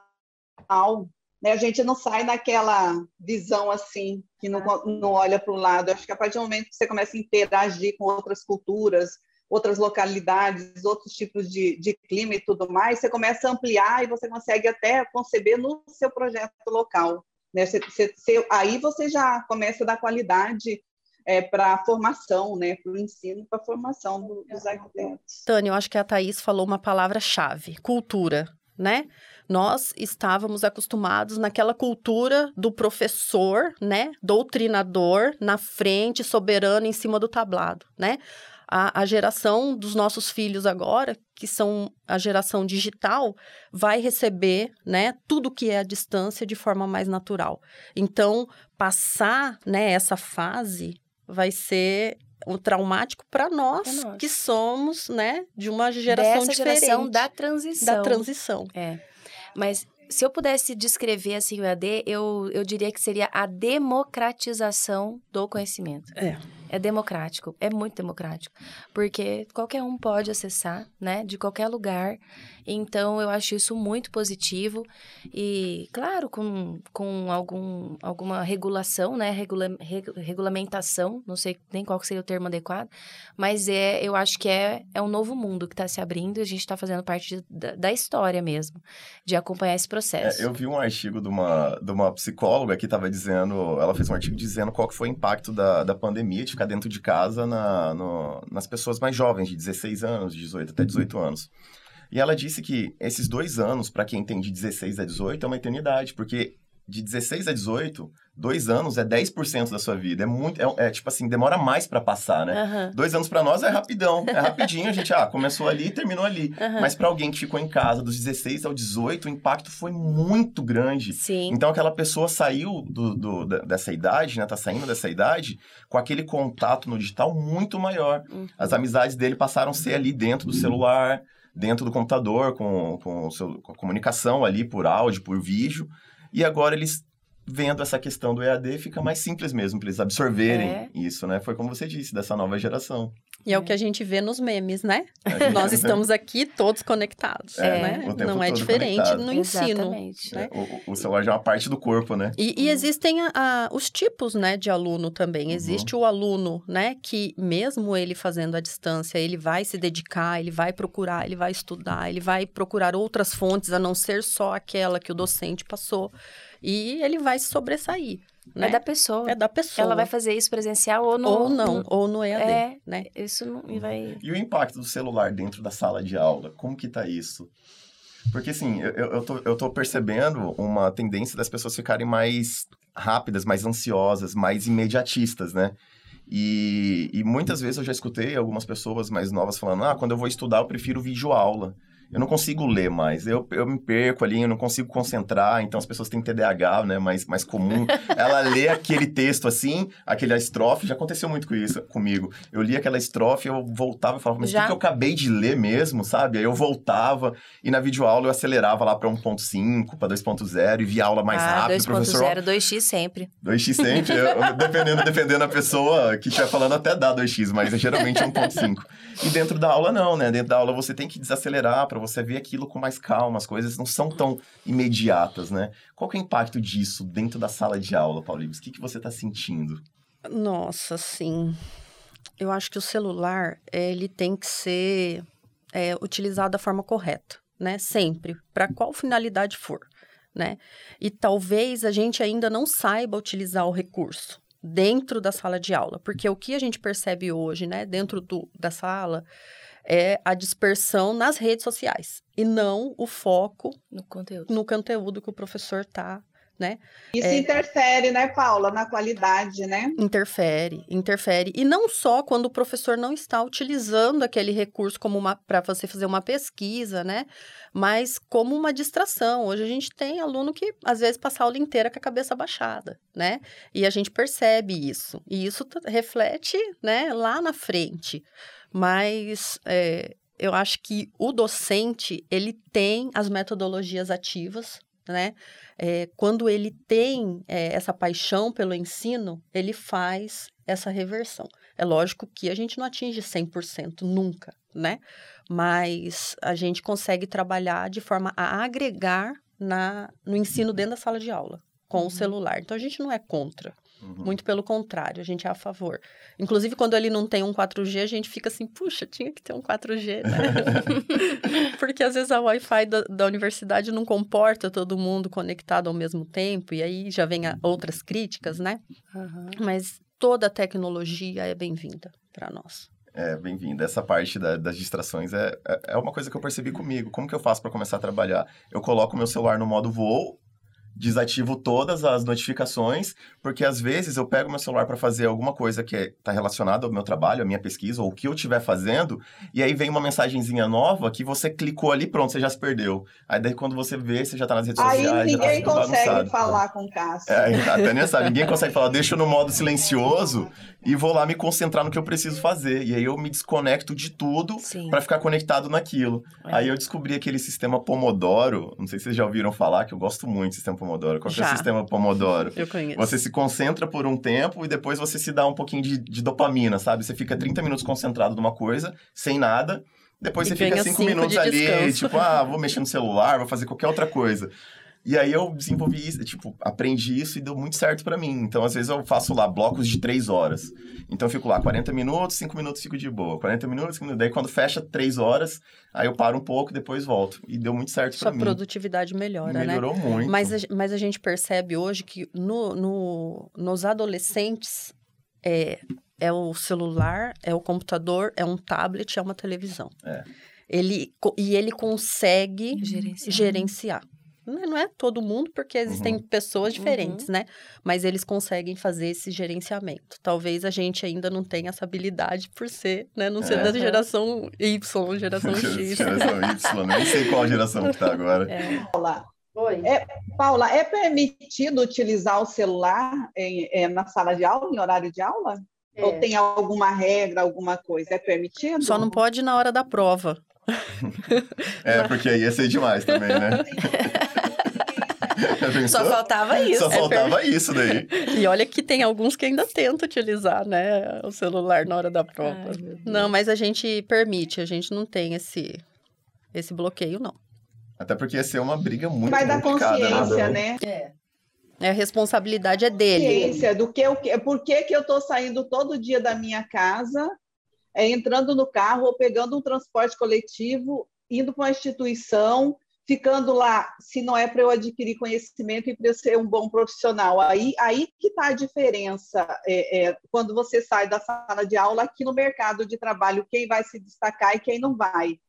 Né? A gente não sai naquela visão assim, que não, não olha para o lado. Acho que a partir do momento que você começa a interagir com outras culturas, outras localidades, outros tipos de, de clima e tudo mais, você começa a ampliar e você consegue até conceber no seu projeto local. Né? Você- você- você- aí você já começa a dar qualidade é, para a formação, né? para o ensino, para a formação do- dos arquitetos. Tânia, eu acho que a Thaís falou uma palavra-chave: cultura, né? Nós estávamos acostumados naquela cultura do professor, né? Doutrinador, na frente, soberano em cima do tablado, né? A, a geração dos nossos filhos agora, que são a geração digital, vai receber, né, tudo que é à distância de forma mais natural. Então, passar, né, essa fase vai ser um traumático para nós, nós. que somos, né, de uma geração Dessa diferente geração da transição. da transição. É. Mas se eu pudesse descrever assim o EAD, eu, eu diria que seria a democratização do conhecimento. É. É democrático, é muito democrático, porque qualquer um pode acessar, né, de qualquer lugar. Então eu acho isso muito positivo e, claro, com, com algum, alguma regulação, né, regula, regu- regulamentação, não sei nem qual seria o termo adequado, mas é, eu acho que é, é um novo mundo que está se abrindo e a gente está fazendo parte de- da, da história mesmo, de acompanhar esse processo. É, eu vi um artigo de uma, de uma psicóloga que estava dizendo, ela fez um artigo dizendo qual que foi o impacto da, da pandemia de ficar dentro de casa na, no- nas pessoas mais jovens, de 16 anos, de 18 até 18 anos. E ela disse que esses dois anos, para quem tem de 16 a 18, é uma eternidade, porque de 16 a 18, dois anos é 10% da sua vida. É muito, é, é tipo assim, demora mais para passar, né? Aham, Dois anos para nós é rapidão, é rapidinho, a gente, ah, começou ali e terminou ali. aham. Mas para alguém que ficou em casa dos 16 ao 18, o impacto foi muito grande. Sim. Então aquela pessoa saiu do, do- dessa idade, né? Tá saindo dessa idade com aquele contato no digital muito maior. Uhum. As amizades dele passaram a ser ali dentro do celular, dentro do computador, com, com, seu- com a comunicação ali por áudio, por vídeo. E agora eles vendo essa questão do EAD, fica mais simples mesmo para eles absorverem É. isso, né? Foi como você disse, dessa nova geração. E é o que a gente vê nos memes, né? A Nós estamos aqui todos conectados, É, né? o tempo Não é diferente conectado. no ensino. Exatamente. né? O, o celular já é uma parte do corpo, né? E, e existem a- a- os tipos, né, de aluno também. Uhum. Existe o aluno, né, que mesmo ele fazendo à distância, ele vai se dedicar, ele vai procurar, ele vai estudar, ele vai procurar outras fontes a não ser só aquela que o docente passou. E ele vai se sobressair. Né? É da pessoa. É da pessoa. Ela vai fazer isso presencial ou no... Ou não, no- ou no EAD, É. né? Isso não vai... E o impacto do celular dentro da sala de aula? Como que tá isso? Porque, assim, eu, eu, tô, eu tô percebendo uma tendência das pessoas ficarem mais rápidas, mais ansiosas, mais imediatistas, né? E, e muitas vezes eu já escutei algumas pessoas mais novas falando, ah, quando eu vou estudar eu prefiro videoaula. Eu não consigo ler mais, eu, eu me perco ali, eu não consigo concentrar, então as pessoas têm TDAH, né, mais, mais comum. [laughs] Ela lê aquele texto assim, aquela estrofe, já aconteceu muito com isso comigo. Eu li aquela estrofe, eu voltava e falava, mas o que, que eu acabei de ler mesmo, sabe? Aí eu voltava, e na videoaula eu acelerava lá para 1.5, para 2.0, e via aula mais ah, rápido, professor. 2.0, 2x sempre. 2x sempre, eu- dependendo, dependendo da pessoa que estiver falando, até dá 2x, mas geralmente é 1.5. E dentro da aula, não, né? Dentro da aula você tem que desacelerar para você ver aquilo com mais calma, as coisas não são tão imediatas, né? Qual que é o impacto disso dentro da sala de aula, Paulinho? O que, que você está sentindo? Nossa, sim. Eu acho que o celular, ele tem que ser eh, utilizado da forma correta, né? Sempre, para qual finalidade for, né? E talvez a gente ainda não saiba utilizar o recurso dentro da sala de aula, porque o que a gente percebe hoje, né, dentro do, da sala, é a dispersão nas redes sociais e não o foco No conteúdo. no conteúdo que o professor tá, né? Isso É. interfere, né, Paula, na qualidade, né? Interfere, interfere. E não só quando o professor não está utilizando aquele recurso como uma para você fazer uma pesquisa, né? Mas como uma distração. Hoje a gente tem aluno que às vezes passa a aula inteira com a cabeça baixada, né? E a gente percebe isso. E isso reflete, né, lá na frente. Mas é, eu acho que o docente ele tem as metodologias ativas, né? É, quando ele tem é, essa paixão pelo ensino, ele faz essa reversão. É lógico que a gente não atinge 100% nunca, né? Mas a gente consegue trabalhar de forma a agregar na, no ensino dentro da sala de aula, com o celular. Então a gente não é contra, Uhum. muito pelo contrário, a gente é a favor. Inclusive, quando ele não tem um 4G, a gente fica assim, puxa, tinha que ter um 4G, né? [laughs] Porque às vezes a Wi-Fi da, da universidade não comporta todo mundo conectado ao mesmo tempo, e aí já vem a- outras críticas, né? Mas toda a tecnologia é bem-vinda para nós. É, bem-vindo. Essa parte da- das distrações é, é- é uma coisa que eu percebi comigo. Como que eu faço para começar a trabalhar? Eu coloco meu celular no modo voo, desativo todas as notificações, porque às vezes eu pego meu celular para fazer alguma coisa que está relacionada ao meu trabalho, à minha pesquisa, ou o que eu estiver fazendo, e aí vem uma mensagenzinha nova que você clicou ali, pronto, você já se perdeu. Aí daí quando você vê, você já tá nas redes Aí sociais, já tá ninguém tudo consegue bagunçado. falar com o Cássio. É, [laughs] a Tânia sabe, ninguém consegue falar, deixa eu no modo silencioso e vou lá me concentrar no que eu preciso fazer. E aí eu me desconecto de tudo para ficar conectado naquilo. É. Aí eu descobri aquele sistema Pomodoro, não sei se vocês já ouviram falar, que eu gosto muito do sistema Pomodoro. Qual que é o sistema Pomodoro? Eu conheço. Você se concentra por um tempo e depois você se dá um pouquinho de, de dopamina, sabe? Você fica 30 minutos concentrado numa coisa, sem nada. Depois E você fica 5 cinco minutos de ali, descanso. tipo, ah, vou mexer no celular, vou fazer qualquer outra coisa. E aí eu desenvolvi isso, tipo, aprendi isso e deu muito certo pra mim. Então, às vezes eu faço lá blocos de 3 horas. Então eu fico lá 40 minutos, 5 minutos fico de boa. 40 minutos, 5 minutos. Daí quando fecha 3 horas, aí eu paro um pouco, depois volto. E deu muito certo Sua pra mim. produtividade melhora, né? Melhorou muito. Mas a, mas a gente percebe hoje que no, no- nos adolescentes é, é o celular, é o computador, é um tablet, é uma televisão. É. Ele, e ele consegue Gerenciar. gerenciar. Não é- não é todo mundo, porque existem Uhum. pessoas diferentes, né? Mas eles conseguem fazer esse gerenciamento. Talvez a gente ainda não tenha essa habilidade por ser, né? Não ser É. da geração Y, geração [laughs] X. Geração Y, nem sei qual geração que tá agora. É. Paula, Oi. Paula, é permitido utilizar o celular em- eh, na sala de aula, em horário de aula? Ou tem alguma regra, alguma coisa? É permitido? Só não pode na hora da prova. [laughs] É, porque aí ia ser demais também, né? [laughs] Só faltava isso. Só faltava isso daí. E olha que tem alguns que ainda tentam utilizar, né, o celular na hora da prova. Ai, não, mas a gente permite, a gente não tem esse esse bloqueio, não. Até porque ia ser uma briga muito Vai da complicada, consciência, né? né? É, a responsabilidade é dele. Consciência do que, o que por que, que eu estou saindo todo dia da minha casa, é, entrando no carro ou pegando um transporte coletivo, indo para uma instituição, ficando lá, se não é para eu adquirir conhecimento e para eu ser um bom profissional. Aí, aí que está a diferença é, é, quando você sai da sala de aula aqui no mercado de trabalho, quem vai se destacar e quem não vai.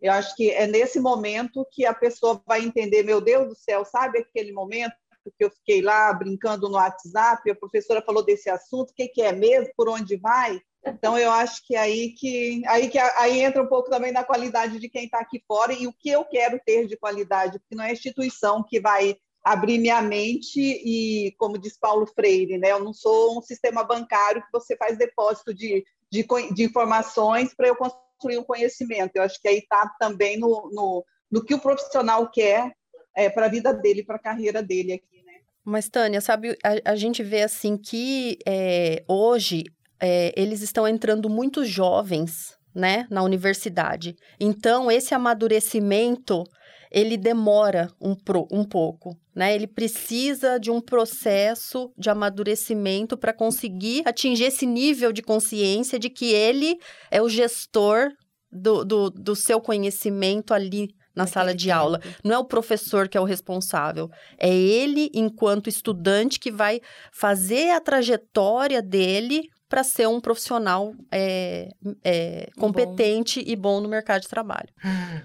Eu acho que é nesse momento que a pessoa vai entender, meu Deus do céu, sabe aquele momento que eu fiquei lá brincando no WhatsApp, a professora falou desse assunto, o que, que é mesmo, por onde vai? Então eu acho que aí que aí que aí entra um pouco também na qualidade de quem está aqui fora e o que eu quero ter de qualidade, porque não é a instituição que vai abrir minha mente e, como diz Paulo Freire, né, eu não sou um sistema bancário que você faz depósito de, de, de informações para eu construir um conhecimento. Eu acho que aí está também no, no, no, que o profissional quer é, para a vida dele, para a carreira dele aqui. Né? Mas, Tânia, sabe, a, a gente vê assim que é, hoje é, eles estão entrando muito jovens, né, na universidade. Então, esse amadurecimento, ele demora um, pro, um pouco, né? Ele precisa de um processo de amadurecimento para conseguir atingir esse nível de consciência de que ele é o gestor do, do, do seu conhecimento ali na sala de aula. Não é o professor que é o responsável. É ele, enquanto estudante, que vai fazer a trajetória dele para ser um profissional é, é, competente bom. e bom no mercado de trabalho.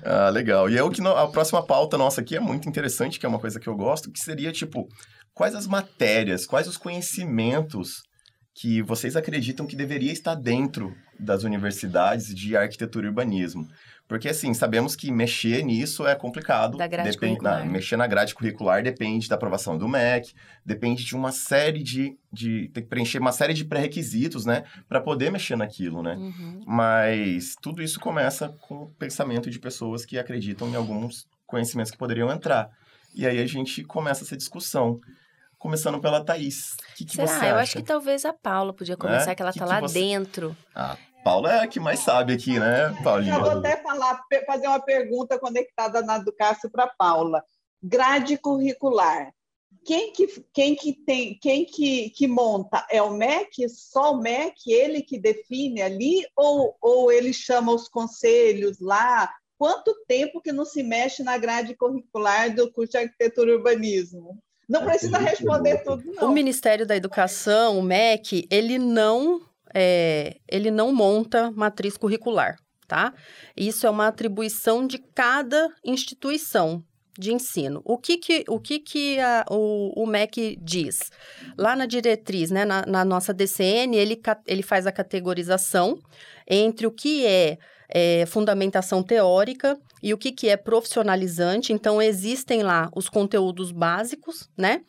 Ah, legal. E é o que a próxima pauta nossa aqui é muito interessante, que é uma coisa que eu gosto, que seria tipo quais as matérias, quais os conhecimentos que vocês acreditam que deveria estar dentro das universidades de arquitetura e urbanismo. Porque, assim, sabemos que mexer nisso é complicado. Da grade depende, curricular. Na, mexer na grade curricular depende da aprovação do MEC, depende de uma série de... de tem que preencher uma série de pré-requisitos, né? Para poder mexer naquilo, né? Uhum. Mas tudo isso começa com o pensamento de pessoas que acreditam em alguns conhecimentos que poderiam entrar. E aí a gente começa essa discussão começando pela Thaís. O que, que Será? você acha? Eu acho que talvez a Paula podia começar, é? que ela que tá que lá você... dentro. Ah, Paula é a que mais sabe aqui, né, Paulinha? Eu vou até falar, fazer uma pergunta conectada na do Cássio para Paula. Grade curricular. Quem que, quem que tem, quem que, que monta? É o MEC? Só o MEC, ele que define ali? Ou, ou ele chama os conselhos lá? Quanto tempo que não se mexe na grade curricular do curso de arquitetura e urbanismo? Não precisa responder tudo, não. O Ministério da Educação, o MEC, ele não é, ele não monta matriz curricular, tá? Isso é uma atribuição de cada instituição de ensino. O que que, o, que que a, o, o MEC diz? Lá na diretriz, né, na, na nossa DCN, ele, ele faz a categorização entre o que é é, fundamentação teórica e o que, que é profissionalizante. Então, existem lá os conteúdos básicos, né?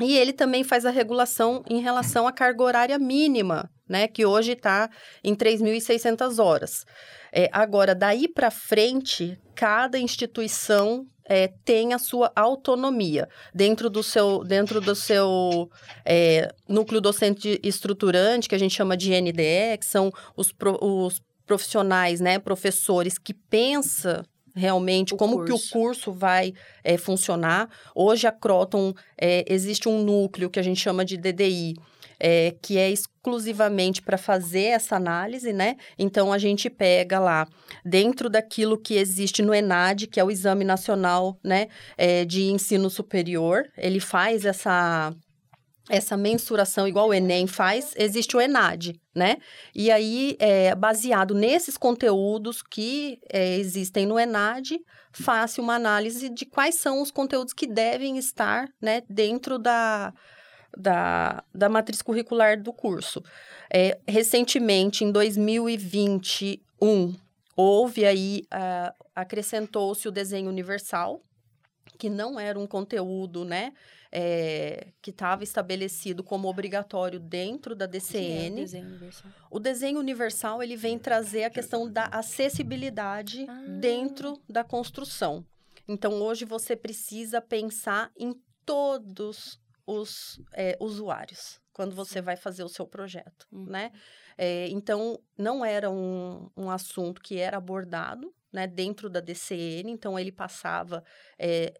E ele também faz a regulação em relação à carga horária mínima, né? Que hoje está em 3.600 horas. É, agora, daí para frente, cada instituição é, tem a sua autonomia dentro do seu, dentro do seu é, núcleo docente estruturante, que a gente chama de NDE, que são os, pro, os profissionais, né, professores que pensa realmente o como curso. que o curso vai é, funcionar. Hoje a Croton é, existe um núcleo que a gente chama de DDI, é, que é exclusivamente para fazer essa análise, né? Então a gente pega lá dentro daquilo que existe no ENAD, que é o Exame Nacional, né, é, de Ensino Superior, ele faz essa essa mensuração, igual o Enem faz, existe o ENAD, né? E aí, é, baseado nesses conteúdos que é, existem no ENAD, faça uma análise de quais são os conteúdos que devem estar né, dentro da, da, da matriz curricular do curso. É, recentemente, em 2021, houve aí, uh, acrescentou-se o desenho universal, que não era um conteúdo, né? é, que estava estabelecido como obrigatório dentro da DCN. É o desenho universal? O desenho universal ele vem trazer a questão da acessibilidade ah. dentro da construção. Então, hoje você precisa pensar em todos os é, usuários quando você vai fazer o seu projeto, uhum. né? É, então, não era um, um assunto que era abordado né, dentro da DCN, então ele passava é,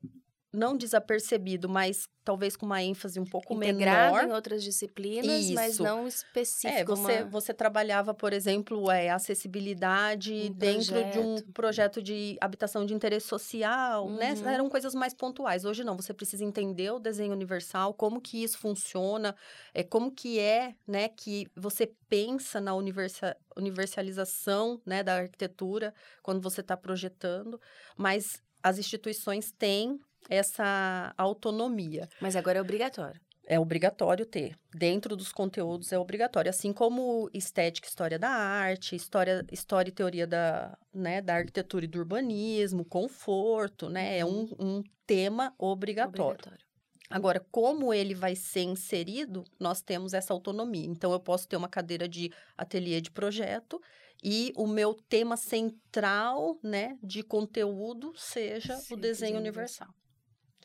não desapercebido, mas talvez com uma ênfase um pouco Integrado menor. em outras disciplinas, mas Isso. não específico. É, você, uma- você trabalhava, por exemplo, é, acessibilidade Um dentro de um projeto. projeto de habitação de interesse social, né? Uhum. Eram coisas mais pontuais. Hoje não, você precisa entender o desenho universal, como que isso funciona, é, como que é, né, que você pensa na universa- universalização, né, da arquitetura quando você está projetando, mas as instituições têm essa autonomia. Mas agora é obrigatório. É obrigatório ter. Dentro dos conteúdos é obrigatório. Assim como estética, história da arte, história, história e teoria da, né, da arquitetura e do urbanismo, conforto, né? É um, um tema obrigatório. Obrigatório. Agora, como ele vai ser inserido, nós temos essa autonomia. Então, eu posso ter uma cadeira de ateliê de projeto e o meu tema central, né, de conteúdo seja Sim, o desenho desenho universal.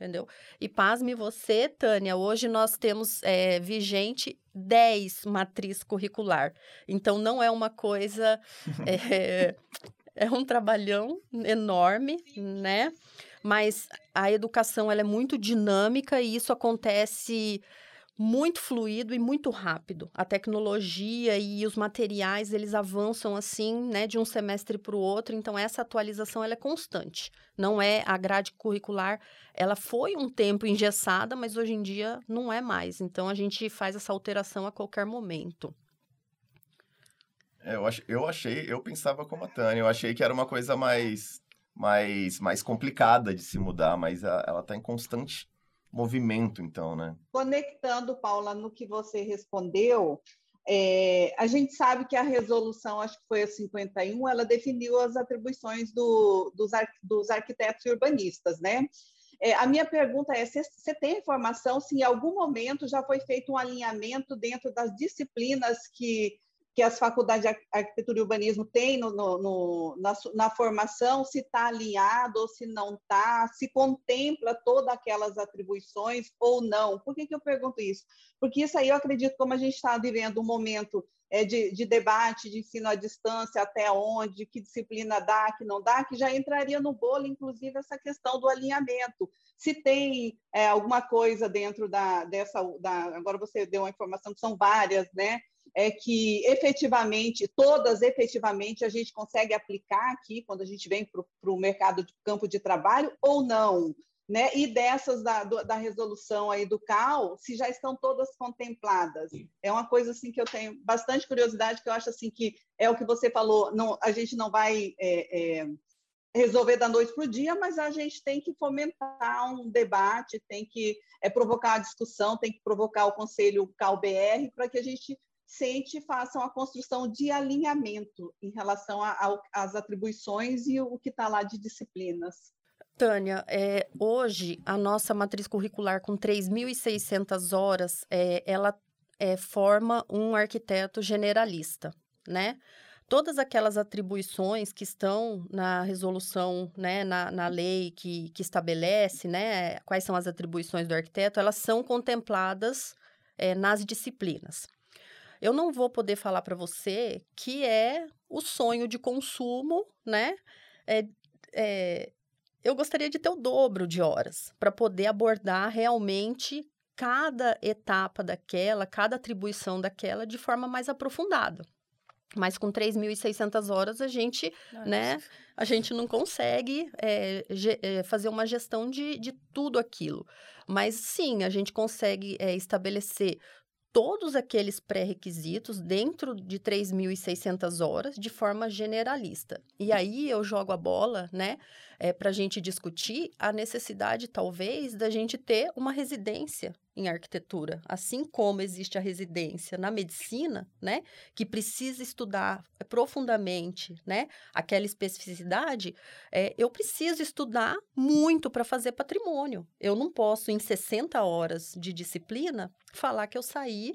Entendeu? E pasme você, Tânia, hoje nós temos é, vigente 10 matriz curricular. Então, não é uma coisa... é, [laughs] é um trabalhão enorme, né? Mas a educação ela é muito dinâmica e isso acontece muito fluido e muito rápido. A tecnologia e os materiais, eles avançam assim, né, de um semestre para o outro, então essa atualização ela é constante. Não é a grade curricular, ela foi um tempo engessada, mas hoje em dia não é mais. Então a gente faz essa alteração a qualquer momento. É, eu, ach, eu achei, eu pensava como a Tânia, eu achei que era uma coisa mais, mais, mais complicada de se mudar, mas a- ela está em constante movimento, então, né? Conectando, Paula, no que você respondeu, é, a gente sabe que a resolução, acho que foi a 51, ela definiu as atribuições do- dos, ar- dos arquitetos e urbanistas, né? É, a minha pergunta é: você tem informação se em algum momento já foi feito um alinhamento dentro das disciplinas que, que as faculdades de ar- arquitetura e urbanismo têm no, no- no- na, na formação, se está alinhado ou se não está, se contempla todas aquelas atribuições ou não? Por que, que eu pergunto isso? Porque isso aí eu acredito, como a gente está vivendo um momento é, de, de debate, de ensino à distância, até onde, que disciplina dá, que não dá, que já entraria no bolo, inclusive, essa questão do alinhamento. Se tem é, alguma coisa dentro da, dessa. Da, agora você deu uma informação que são várias, né? É que efetivamente, todas efetivamente, a gente consegue aplicar aqui quando a gente vem para o mercado de campo de trabalho ou não né? E dessas da, do- da resolução aí do CAL, se já estão todas contempladas. É uma coisa assim que eu tenho bastante curiosidade, que eu acho assim que é o que você falou, não, a gente não vai é, é, resolver da noite para o dia, mas a gente tem que fomentar um debate, tem que é, provocar a discussão, tem que provocar o Conselho CAL-BR para que a gente sente e faça uma construção de alinhamento em relação a- às atribuições e o que está lá de disciplinas. Tânia, é, hoje a nossa matriz curricular com 3.600 horas, é, ela é, forma um arquiteto generalista, né? Todas aquelas atribuições que estão na resolução, né, na, na lei que, que estabelece, né, quais são as atribuições do arquiteto, elas são contempladas é, nas disciplinas. Eu não vou poder falar para você que é o sonho de consumo, né? É, é, eu gostaria de ter o dobro de horas para poder abordar realmente cada etapa daquela, cada atribuição daquela de forma mais aprofundada. Mas com 3.600 horas a gente, né, a gente não consegue é, é, fazer uma gestão de, de tudo aquilo. Mas sim, a gente consegue é, estabelecer todos aqueles pré-requisitos dentro de 3.600 horas de forma generalista. E aí eu jogo a bola, né, é, para a gente discutir a necessidade, talvez, da gente ter uma residência em arquitetura. Assim como existe a residência na medicina, né, que precisa estudar profundamente, né, aquela especificidade, é, eu preciso estudar muito para fazer patrimônio. Eu não posso, em 60 horas de disciplina, falar que eu saí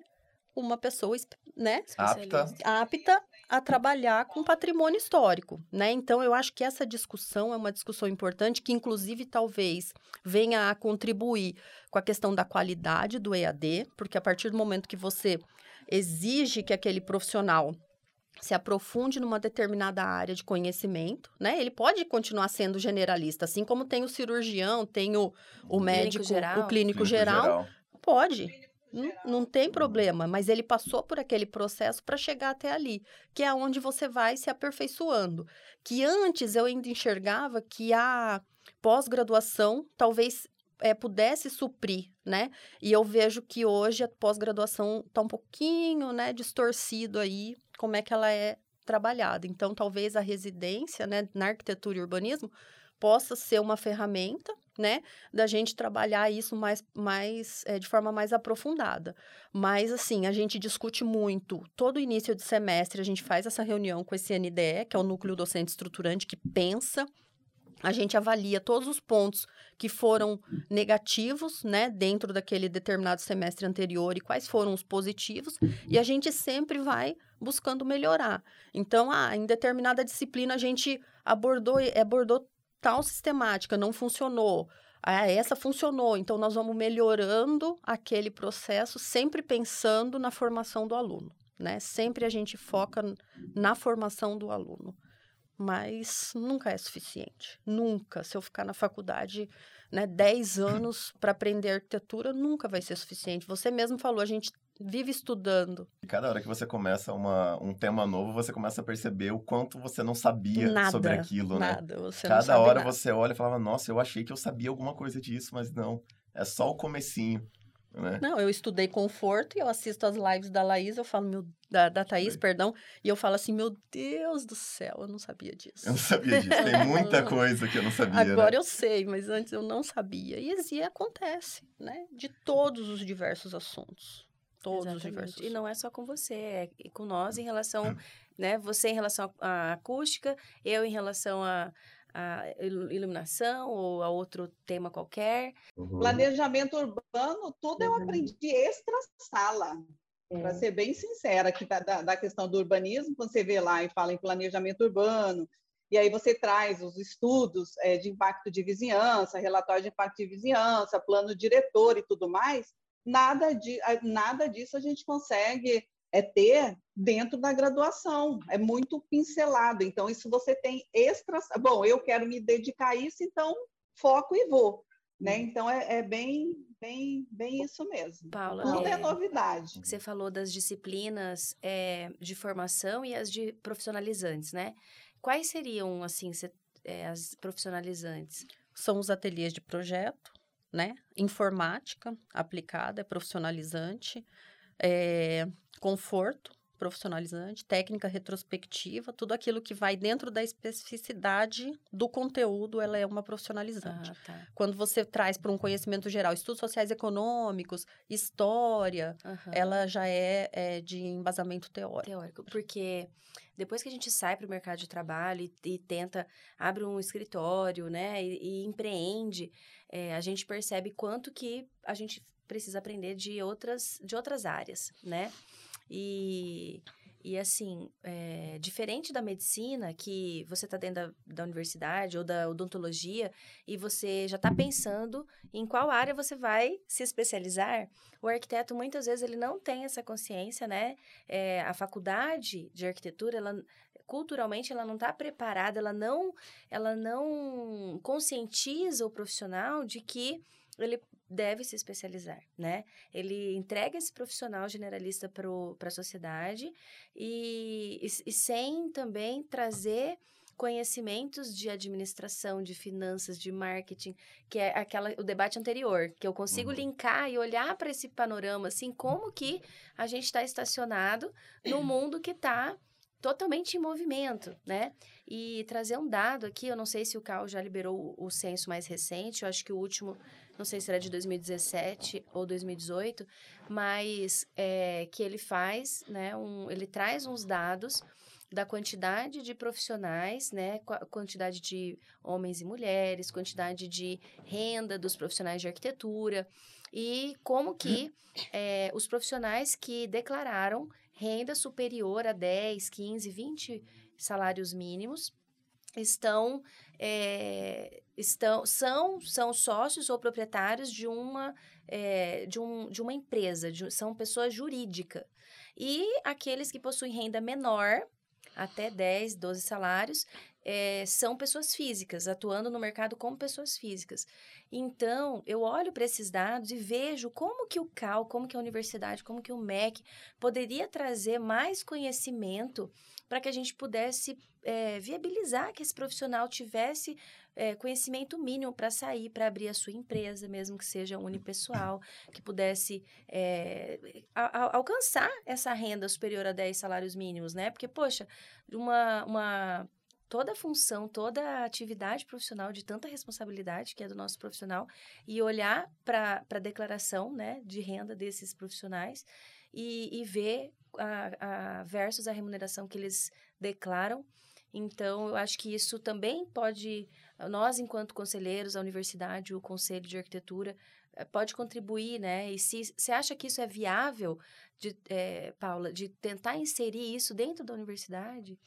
uma pessoa, né, Apta. apta a trabalhar com patrimônio histórico, né? Então eu acho que essa discussão é uma discussão importante que inclusive talvez venha a contribuir com a questão da qualidade do EAD, porque a partir do momento que você exige que aquele profissional se aprofunde numa determinada área de conhecimento, né? Ele pode continuar sendo generalista, assim como tem o cirurgião, tem o, o médico, geral. o clínico, Clínico geral, pode. Não, não tem problema, mas ele passou por aquele processo para chegar até ali, que é onde você vai se aperfeiçoando. Que antes eu ainda enxergava que a pós-graduação talvez é, pudesse suprir, né? E eu vejo que hoje a pós-graduação está um pouquinho, né, distorcido aí, como é que ela é trabalhada. Então, talvez a residência, né, na arquitetura e urbanismo possa ser uma ferramenta, né, da gente trabalhar isso mais, mais é, de forma mais aprofundada. Mas, assim, a gente discute muito. Todo início de semestre, a gente faz essa reunião com esse NDE, que é o Núcleo Docente Estruturante, que pensa a gente avalia todos os pontos que foram negativos, né, dentro daquele determinado semestre anterior e quais foram os positivos, e a gente sempre vai buscando melhorar. Então, ah, em determinada disciplina a gente abordou abordou tal sistemática, não funcionou. Ah, essa funcionou, então nós vamos melhorando aquele processo, sempre pensando na formação do aluno, né? Sempre a gente foca na formação do aluno mas nunca é suficiente. Nunca. Se eu ficar na faculdade né, 10 anos para aprender arquitetura, nunca vai ser suficiente. Você mesmo falou, a gente vive estudando. E cada hora que você começa uma, um tema novo, você começa a perceber o quanto você não sabia nada, sobre aquilo, nada, né? Nada, você cada não sabe hora nada. você olha e falava, nossa, eu achei que eu sabia alguma coisa disso, mas não. É só o comecinho. Né? Não, eu estudei conforto e eu assisto as lives da Laís, eu falo, meu, da, da Thaís, Sim. perdão, e eu falo assim, meu Deus do céu, eu não sabia disso. Eu não sabia disso. Tem [laughs] muita coisa que eu não sabia. Agora né? eu sei, mas antes eu não sabia. E, e acontece, né? De todos os diversos assuntos. Todos os Exatamente. diversos E não é só com você, é e com nós em relação, né? Você em relação à acústica, eu em relação à à ilu- iluminação ou a outro tema qualquer. Uhum. Planejamento urbano, tudo eu aprendi extra sala. Para ser bem sincera, que da, da, questão do urbanismo, quando você vê lá e fala em planejamento urbano, e aí você traz os estudos eh, de impacto de vizinhança, relatório de impacto de vizinhança, plano diretor e tudo mais, nada, de, nada disso a gente consegue é, ter dentro da graduação. É muito pincelado. Então, isso você tem extras. Bom, eu quero me dedicar a isso, então foco e vou. Né? Então, é, é bem, bem, bem isso mesmo. Paula, Tudo é, é, novidade. Você falou das disciplinas é, de formação e as de profissionalizantes, né? Quais seriam, assim, é, as profissionalizantes? são os ateliês de projeto, né? Informática aplicada, é profissionalizante, é, conforto profissionalizante, técnica retrospectiva, tudo aquilo que vai dentro da especificidade do conteúdo, ela é uma profissionalizante. Ah, tá. Quando você traz para um conhecimento geral, estudos sociais e econômicos, história, Aham. ela já é, é de embasamento teórico. Teórico, porque depois que a gente sai para o mercado de trabalho e, e tenta, abre um escritório, né, e, e empreende, é, a gente percebe quanto que a gente precisa aprender de outras, de outras áreas, né? E, e assim, é, diferente da medicina, que você está dentro da, da universidade ou da odontologia e você já está pensando em qual área você vai se especializar, o arquiteto muitas vezes ele não tem essa consciência, né? É, a faculdade de arquitetura, ela culturalmente ela não está preparada, ela não, ela não conscientiza o profissional de que ele deve se especializar, né? Ele entrega esse profissional generalista para a sociedade e, e, e sem também trazer conhecimentos de administração, de finanças, de marketing, que é aquela o debate anterior, que eu consigo Uhum. linkar e olhar para esse panorama assim, como que a gente está estacionado num [clears throat] mundo que está totalmente em movimento, né? E trazer um dado aqui, eu não sei se o Cal já liberou o, o censo mais recente, eu acho que o último, não sei se era de 2017 ou 2018, mas é, que ele faz, né? Um, ele traz uns dados da quantidade de profissionais, né? qua- Quantidade de homens e mulheres, quantidade de renda dos profissionais de arquitetura e como que [clears throat] é, os profissionais que declararam renda superior a 10, 15, 20 salários mínimos estão, é, estão são, são sócios ou proprietários de uma, é, de, um, de uma empresa, de- são pessoa jurídica. E aqueles que possuem renda menor, até 10, 12 salários, é, são pessoas físicas, atuando no mercado como pessoas físicas. Então, eu olho para esses dados e vejo como que o CAL, como que a universidade, como que o MEC poderia trazer mais conhecimento para que a gente pudesse é, viabilizar que esse profissional tivesse é, conhecimento mínimo para sair, para abrir a sua empresa, mesmo que seja unipessoal, que pudesse é, a, a, alcançar essa renda superior a 10 salários mínimos, né? Porque, poxa, uma, uma toda função, toda atividade profissional de tanta responsabilidade que é do nosso profissional e olhar para a declaração né, de renda desses profissionais e, e ver a, a, versus a remuneração que eles declaram. Então, eu acho que isso também pode, nós, enquanto conselheiros, a universidade, o Conselho de Arquitetura, eh, pode contribuir, né? E se você acha que isso é viável, de, é, Paula, de tentar inserir isso dentro da universidade?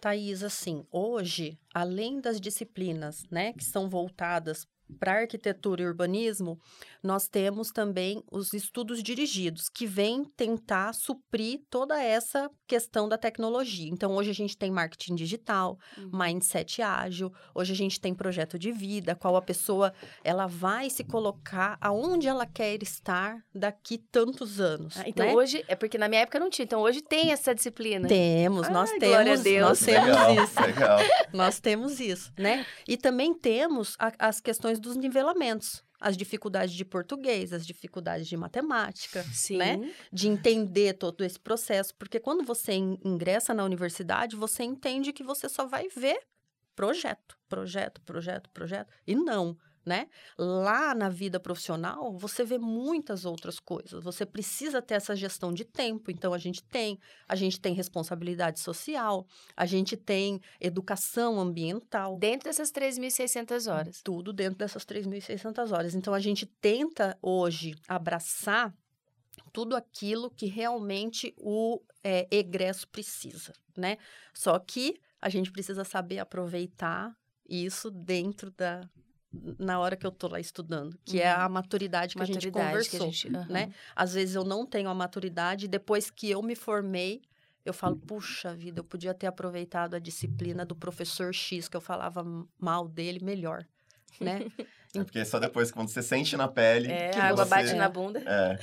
Thaís, assim, hoje, além das disciplinas, né, que são voltadas para arquitetura e urbanismo, nós temos também os estudos dirigidos, que vêm tentar suprir toda essa questão da tecnologia. Então, hoje a gente tem marketing digital, uhum. mindset ágil, hoje a gente tem projeto de vida, qual a pessoa ela vai se colocar aonde ela quer estar daqui tantos anos. Ah, então, né? hoje, é porque na minha época não tinha, então hoje tem essa disciplina. Temos, Ai, nós temos, nós temos legal, isso. Legal. Nós temos isso, né? E também temos a, as questões dos nivelamentos as dificuldades de português, as dificuldades de matemática, Sim. né? De entender todo esse processo, porque quando você ingressa na universidade, você entende que você só vai ver projeto, projeto, projeto, projeto, e não né? Lá na vida profissional, você vê muitas outras coisas. Você precisa ter essa gestão de tempo. Então, a gente tem, a gente tem responsabilidade social, a gente tem educação ambiental. Dentro dessas 3.600 horas. Tudo dentro dessas 3.600 horas. Então, a gente tenta hoje abraçar tudo aquilo que realmente o é, egresso precisa, né? Só que a gente precisa saber aproveitar isso dentro da, na hora que eu tô lá estudando, que uhum. é a uhum. maturidade que maturidade a gente conversou, a gente, uhum. né? Às vezes eu não tenho a maturidade, depois que eu me formei, eu falo, puxa vida, eu podia ter aproveitado a disciplina do professor X, que eu falava mal dele melhor, né? [laughs] É porque só depois, quando você sente na pele. É, a água você... bate na bunda. É.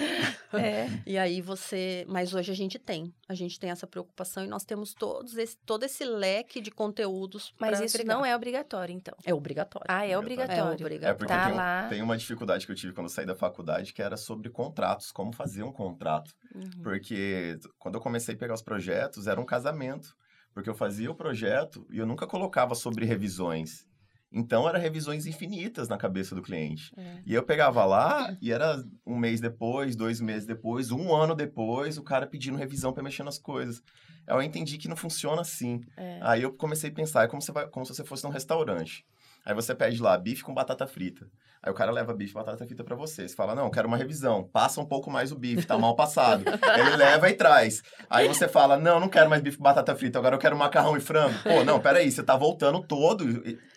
[laughs] é. E aí você. Mas hoje a gente tem. A gente tem essa preocupação e nós temos todos esse, todo esse leque de conteúdos. Mas isso não é obrigatório, então. É obrigatório. Ah, é obrigatório. É, obrigatório. é porque tá tem, lá. tem uma dificuldade que eu tive quando eu saí da faculdade, que era sobre contratos, como fazer um contrato. Uhum. Porque quando eu comecei a pegar os projetos, era um casamento. Porque eu fazia o projeto e eu nunca colocava sobre revisões. Então, era revisões infinitas na cabeça do cliente. É. E eu pegava lá [laughs] e era um mês depois, dois meses depois, um ano depois, o cara pedindo revisão para mexer nas coisas. Eu entendi que não funciona assim. É. Aí eu comecei a pensar, é como, vai, como se você fosse num restaurante. Aí você pede lá bife com batata frita. Aí o cara leva bife e batata frita para você. Você fala, não, quero uma revisão. Passa um pouco mais o bife, tá mal passado. [laughs] Ele leva e traz. Aí você fala, não, não quero mais bife com batata frita, agora eu quero macarrão e frango. Pô, não, peraí, você tá voltando todo.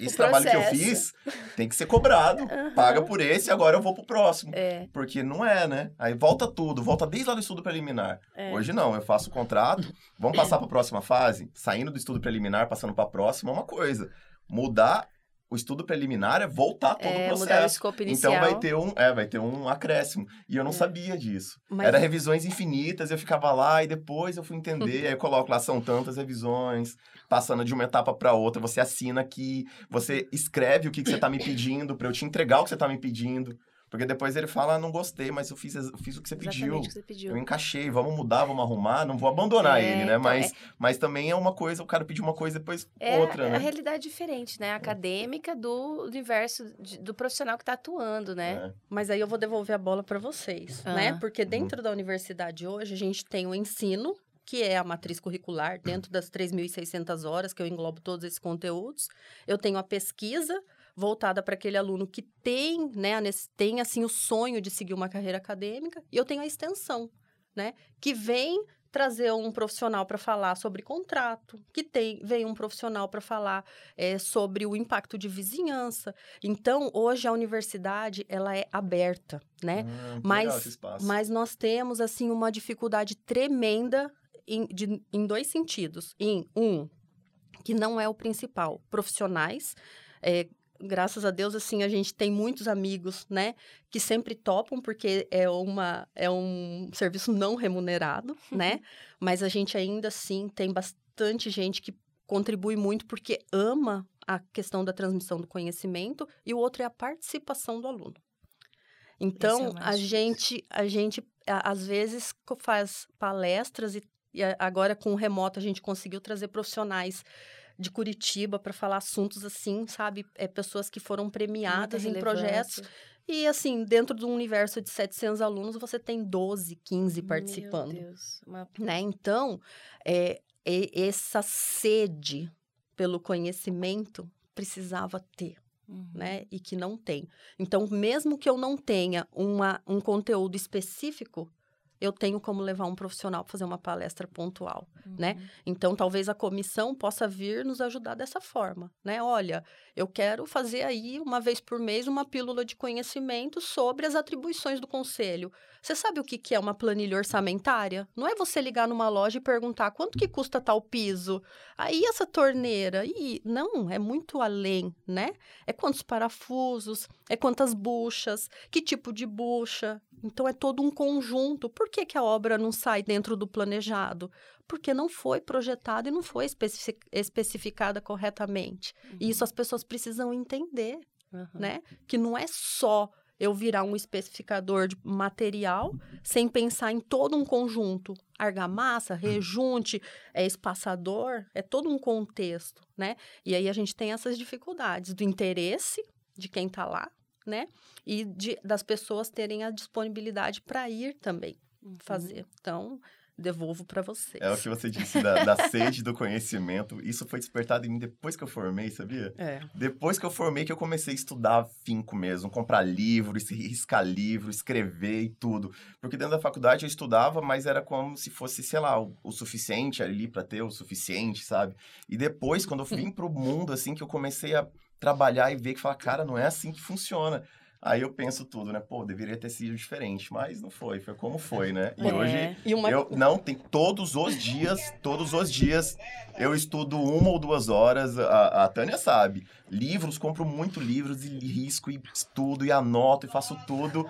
Esse trabalho que eu fiz tem que ser cobrado. Uhum. Paga por esse, agora eu vou pro próximo. É. Porque não é, né? Aí volta tudo, volta desde lá do estudo preliminar. É. Hoje não, eu faço o contrato, vamos passar para a próxima fase? Saindo do estudo preliminar, passando para a próxima, é uma coisa. Mudar o estudo preliminar é voltar todo é, o processo. O. Então vai ter um, é, vai ter um acréscimo. E eu não é. sabia disso. Mas... Era revisões infinitas, eu ficava lá e depois eu fui entender, [laughs] aí eu coloco lá são tantas revisões, passando de uma etapa para outra, você assina aqui, você escreve o que, que você está me pedindo para eu te entregar o que você está me pedindo. Porque depois ele fala, não gostei, mas eu fiz, eu fiz o que você pediu. O que você pediu. Eu encaixei, vamos mudar, vamos arrumar, não vou abandonar é, ele, né? Então mas, é... mas também é uma coisa, o cara pediu uma coisa depois é, outra, é né? a realidade diferente, né? Acadêmica do universo de, do profissional que está atuando, né? É. Mas aí eu vou devolver a bola para vocês, ah. né? Porque dentro uhum. da universidade hoje a gente tem o ensino, que é a matriz curricular, dentro das 3.600 horas, que eu englobo todos esses conteúdos. Eu tenho a pesquisa, voltada para aquele aluno que tem, né, tem assim o sonho de seguir uma carreira acadêmica, e eu tenho a extensão, né, que vem trazer um profissional para falar sobre contrato, que tem vem um profissional para falar é, sobre o impacto de vizinhança. Então, hoje a universidade ela é aberta, né? Ah, mas, mas nós temos assim uma dificuldade tremenda em, de, em dois sentidos. Em um, que não é o principal, profissionais. É, graças a Deus, assim, a gente tem muitos amigos, né, que sempre topam, porque é, uma, é um serviço não remunerado, né? Mas a gente ainda assim tem bastante gente que contribui muito porque ama a questão da transmissão do conhecimento e o outro é a participação do aluno. Então, é a gente, a gente às vezes faz palestras e, e agora com o remoto a gente conseguiu trazer profissionais de Curitiba para falar assuntos assim, sabe? É, pessoas que foram premiadas em projetos. E, assim, dentro de um universo de 700 alunos, você tem 12, 15 participando. Meu Deus. Uma... Né? Então, é, é, essa sede pelo conhecimento precisava ter. Uhum. Né? E que não tem. Então, mesmo que eu não tenha uma, um conteúdo específico, eu tenho como levar um profissional para fazer uma palestra pontual, né? uhum. né? Então, talvez a comissão possa vir nos ajudar dessa forma, né? Olha, eu quero fazer aí, uma vez por mês, uma pílula de conhecimento sobre as atribuições do conselho. Você sabe o que, que é uma planilha orçamentária? Não é você ligar numa loja e perguntar quanto que custa tal piso, aí essa torneira, e não, é muito além, né? É quantos parafusos, é quantas buchas, que tipo de bucha, então é todo um conjunto. Por que, que a obra não sai dentro do planejado? Porque não foi projetada e não foi especificada corretamente. Uhum. E isso as pessoas precisam entender, uhum. né? Que não é só eu virar um especificador de material sem pensar em todo um conjunto. Argamassa, rejunte, é espaçador, é todo um contexto, né? E aí a gente tem essas dificuldades do interesse de quem está lá, né? E de, das pessoas terem a disponibilidade para ir também uhum. Fazer. Então, devolvo para vocês. É o que você disse da, da, sede do conhecimento. Isso foi despertado em mim depois que eu formei, sabia? É. Depois que eu formei que eu comecei a estudar finco mesmo, comprar livro, riscar livro, escrever e tudo. Porque dentro da faculdade eu estudava, mas era como se fosse, sei lá, o, o suficiente ali para ter o suficiente, sabe? E depois, quando eu vim [laughs] pro mundo, assim, que eu comecei a trabalhar e ver que fala, cara, não é assim que funciona. Aí eu penso tudo, né? Pô, deveria ter sido diferente, mas não foi, foi como foi, né? E é. hoje e uma... eu não tem todos os dias, todos os dias eu estudo uma ou duas horas, a, a Tânia sabe. Livros, compro muito livros e risco e estudo e anoto e faço tudo.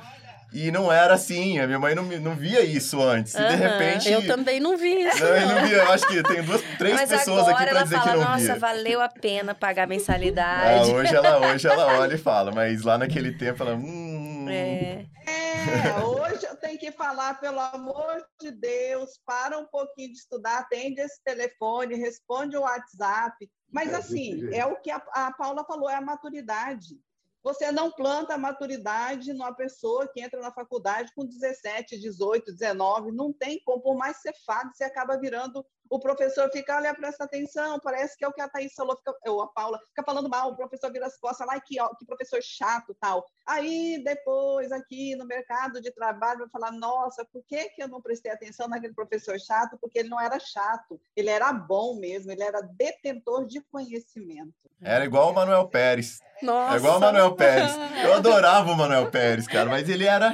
E não era assim, a minha mãe não, não via isso antes. Uhum. E de repente. Eu também não vi isso. Não, eu não via. Eu acho que tem duas, três Mas pessoas aqui pra dizer fala, que não Nossa, via. Nossa, valeu a pena pagar mensalidade. Ah, hoje, ela, hoje ela olha e fala, mas lá naquele tempo ela. Hum... É. é, hoje eu tenho que falar, pelo amor de Deus, para um pouquinho de estudar, atende esse telefone, responde o WhatsApp. Mas assim, é o que a, a Paula falou, é a maturidade. Você não planta maturidade numa pessoa que entra na faculdade com 17, 18, 19, não tem como, por mais ser fado, você acaba virando o professor fica, olha, presta atenção, parece que é o que a Thaís falou, fica, ou a Paula, fica falando mal, o professor vira as costas lá, que, ó, que professor chato tal. Aí, depois, aqui no mercado de trabalho, vai falar, nossa, por que, que eu não prestei atenção naquele professor chato? Porque ele não era chato, ele era bom mesmo, ele era detentor de conhecimento. Era igual o Manuel Pérez. Nossa. É igual o Manuel Pérez. Eu [laughs] adorava o Manuel Pérez, cara, mas ele era.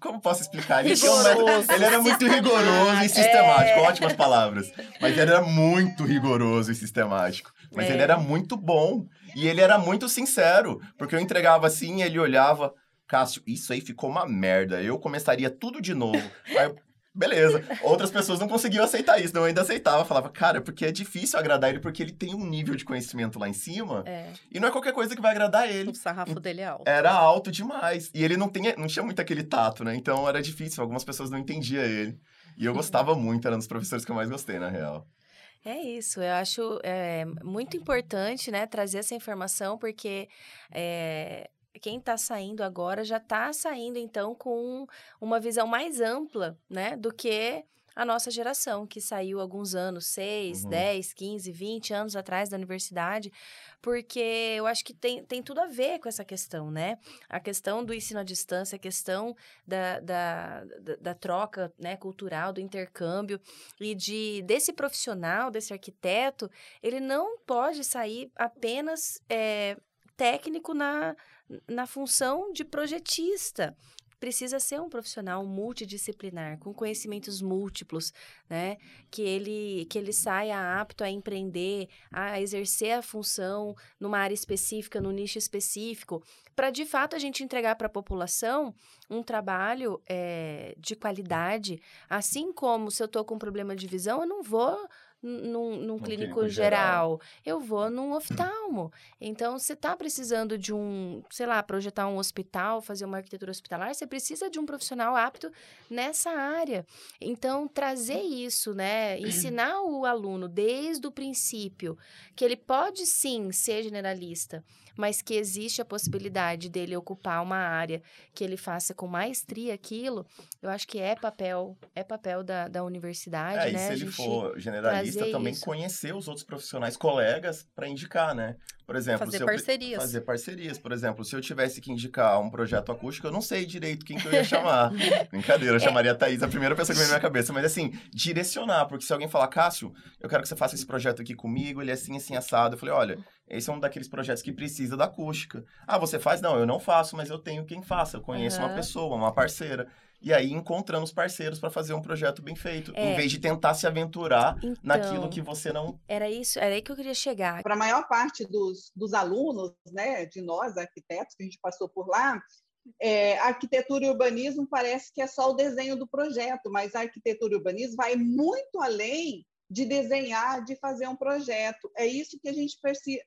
Como posso explicar? Ele, um... ele era muito rigoroso e sistemático. É. Ótimas palavras. Mas ele era muito rigoroso e sistemático. Mas é. ele era muito bom. E ele era muito sincero. Porque eu entregava assim e ele olhava. Cássio, isso aí ficou uma merda. Eu começaria tudo de novo. Aí Beleza. Outras pessoas não conseguiam aceitar isso, não eu ainda aceitava. Falava, cara, porque é difícil agradar ele, porque ele tem um nível de conhecimento lá em cima. É. E não é qualquer coisa que vai agradar ele. O sarrafo dele é alto. Era alto demais. E ele não, tinha, não tinha muito aquele tato, né? Então era difícil, algumas pessoas não entendiam ele. E eu gostava muito, era um dos professores que eu mais gostei, na real. É isso, eu acho é, muito importante, né, trazer essa informação, porque é, quem está saindo agora já está saindo, então, com uma visão mais ampla, né, do que a nossa geração, que saiu alguns anos, 6, uhum. 10, 15, 20 anos atrás da universidade, porque eu acho que tem, tem tudo a ver com essa questão, né? A questão do ensino à distância, a questão da, da, da, da troca né, cultural, do intercâmbio, e de desse profissional, desse arquiteto, ele não pode sair apenas é, técnico na, na função de projetista precisa ser um profissional multidisciplinar, com conhecimentos múltiplos, né? Que ele, que ele saia apto a empreender, a exercer a função numa área específica, no nicho específico, para de fato a gente entregar para a população um trabalho é, de qualidade. Assim como se eu estou com um problema de visão, eu não vou num, num clínico, clínico geral. geral. eu vou num oftalmo. Então, você está precisando de um, sei lá, projetar um hospital, fazer uma arquitetura hospitalar, você precisa de um profissional apto nessa área. Então, trazer isso, né? Ensinar o aluno desde o princípio que ele pode sim ser generalista, mas que existe a possibilidade dele ocupar uma área que ele faça com maestria aquilo, eu acho que é papel, é papel da, da universidade, é, né? E se ele for generalista, também isso. conhecer os outros profissionais, colegas, para indicar, né? Por exemplo, fazer parcerias. Eu, fazer parcerias. Por exemplo, se eu tivesse que indicar um projeto acústico, eu não sei direito quem que eu ia chamar. [laughs] Brincadeira, eu é. chamaria a Thaís, a primeira pessoa que veio na minha [laughs] cabeça. Mas assim, direcionar, porque se alguém falar, Cássio, eu quero que você faça esse projeto aqui comigo, ele é assim, assim, assado. Eu falei, olha, esse é um daqueles projetos que precisa da acústica. Ah, você faz? Não, eu não faço, mas eu tenho quem faça. Eu conheço uhum. uma pessoa, uma parceira. E aí encontrando os parceiros para fazer um projeto bem feito, é. em vez de tentar se aventurar então, naquilo que você não. Era isso, era aí que eu queria chegar. Para a maior parte dos, dos alunos, né, de nós, arquitetos, que a gente passou por lá, é, arquitetura e urbanismo parece que é só o desenho do projeto, mas a arquitetura e urbanismo vai muito além de desenhar, de fazer um projeto. É isso que a gente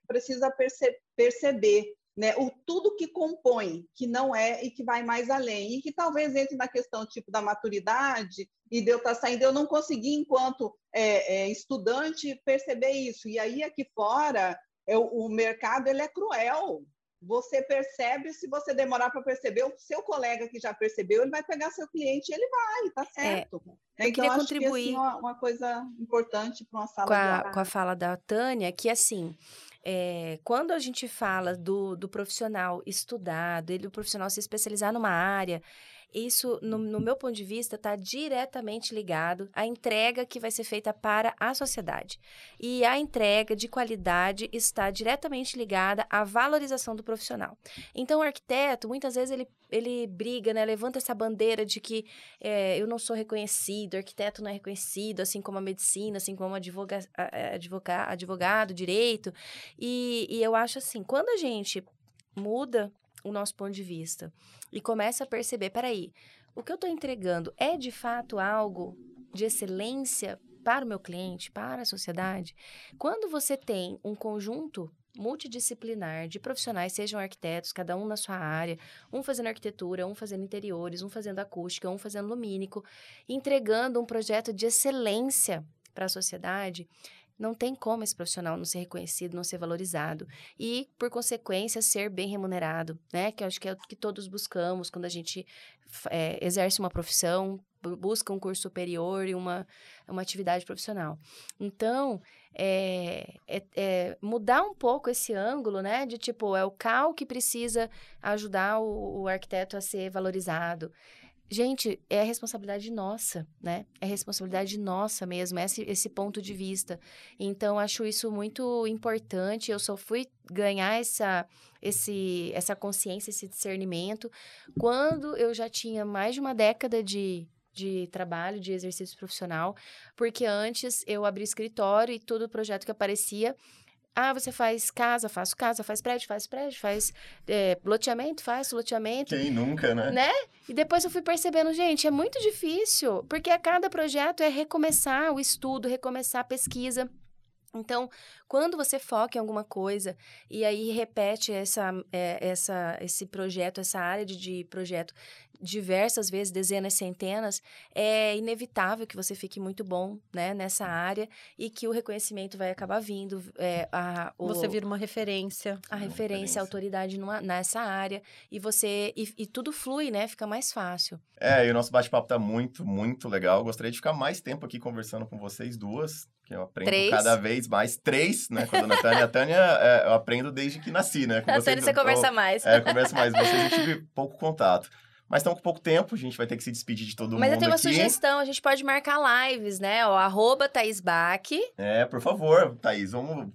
precisa perce perceber né, o tudo que compõe, que não é e que vai mais além, e que talvez entre na questão tipo da maturidade e de eu estar tá saindo, eu não consegui, enquanto é, é, estudante, perceber isso. E aí, aqui fora, eu, o mercado ele é cruel. Você percebe, se você demorar para perceber, o seu colega que já percebeu, ele vai pegar seu cliente e ele vai, tá é, certo. É, eu então, queria contribuir que, assim, uma, uma, coisa importante para uma sala com a, com a fala da Tânia, que assim, é, quando a gente fala do, do profissional estudado, ele, o profissional se especializar numa área, isso, no, no meu ponto de vista, está diretamente ligado à entrega que vai ser feita para a sociedade. E a entrega de qualidade está diretamente ligada à valorização do profissional. Então, o arquiteto, muitas vezes, ele, ele briga, né, levanta essa bandeira de que é, eu não sou reconhecido, arquiteto não é reconhecido, assim como a medicina, assim como advoga, advoga, advogado, direito. E, e eu acho assim, quando a gente muda o nosso ponto de vista e começa a perceber, peraí, o que eu estou entregando é de fato algo de excelência para o meu cliente, para a sociedade? Quando você tem um conjunto multidisciplinar de profissionais, sejam arquitetos, cada um na sua área, um fazendo arquitetura, um fazendo interiores, um fazendo acústica, um fazendo lumínico, entregando um projeto de excelência para a sociedade, não tem como esse profissional não ser reconhecido, não ser valorizado e, por consequência, ser bem remunerado, né? Que eu acho que é o que todos buscamos quando a gente é, exerce uma profissão, busca um curso superior e uma, uma atividade profissional. Então, é, é, é, mudar um pouco esse ângulo, né? De tipo, é o CAL que precisa ajudar o, o arquiteto a ser valorizado. Gente, é responsabilidade nossa, né? É responsabilidade nossa mesmo, esse, esse ponto de vista. Então, acho isso muito importante. Eu só fui ganhar essa, esse, essa consciência, esse discernimento, quando eu já tinha mais de uma década de, de trabalho, de exercício profissional, porque antes eu abri escritório e todo projeto que aparecia ah, você faz casa, faço casa, faz prédio, faz prédio, faz é, loteamento, faz loteamento. Quem nunca, né? Né? E depois eu fui percebendo, gente, é muito difícil, porque a cada projeto é recomeçar o estudo, recomeçar a pesquisa. Então, quando você foca em alguma coisa e aí repete essa, é, essa, esse projeto, essa área de, de, projeto diversas vezes, dezenas, centenas, é inevitável que você fique muito bom né, nessa área e que o reconhecimento vai acabar vindo. É, a, o, você vira uma referência. A referência, referência. a autoridade numa, nessa área e você e, e, tudo flui, né? Fica mais fácil. É, e o nosso bate-papo tá muito, muito legal. gostaria de ficar mais tempo aqui conversando com vocês duas que eu aprendo Três. cada vez mais. Três, né? Com a dona Tânia. A Tânia, é, eu aprendo desde que nasci, né? Com a Tânia você conversa mais. É, conversa mais. Vocês eu tive pouco contato. Mas estamos com pouco tempo, a gente vai ter que se despedir de todo Mas mundo. Mas eu tenho uma aqui. sugestão, a gente pode marcar lives, né? O arroba Thaís Bach. É, por favor, Thaís, vamos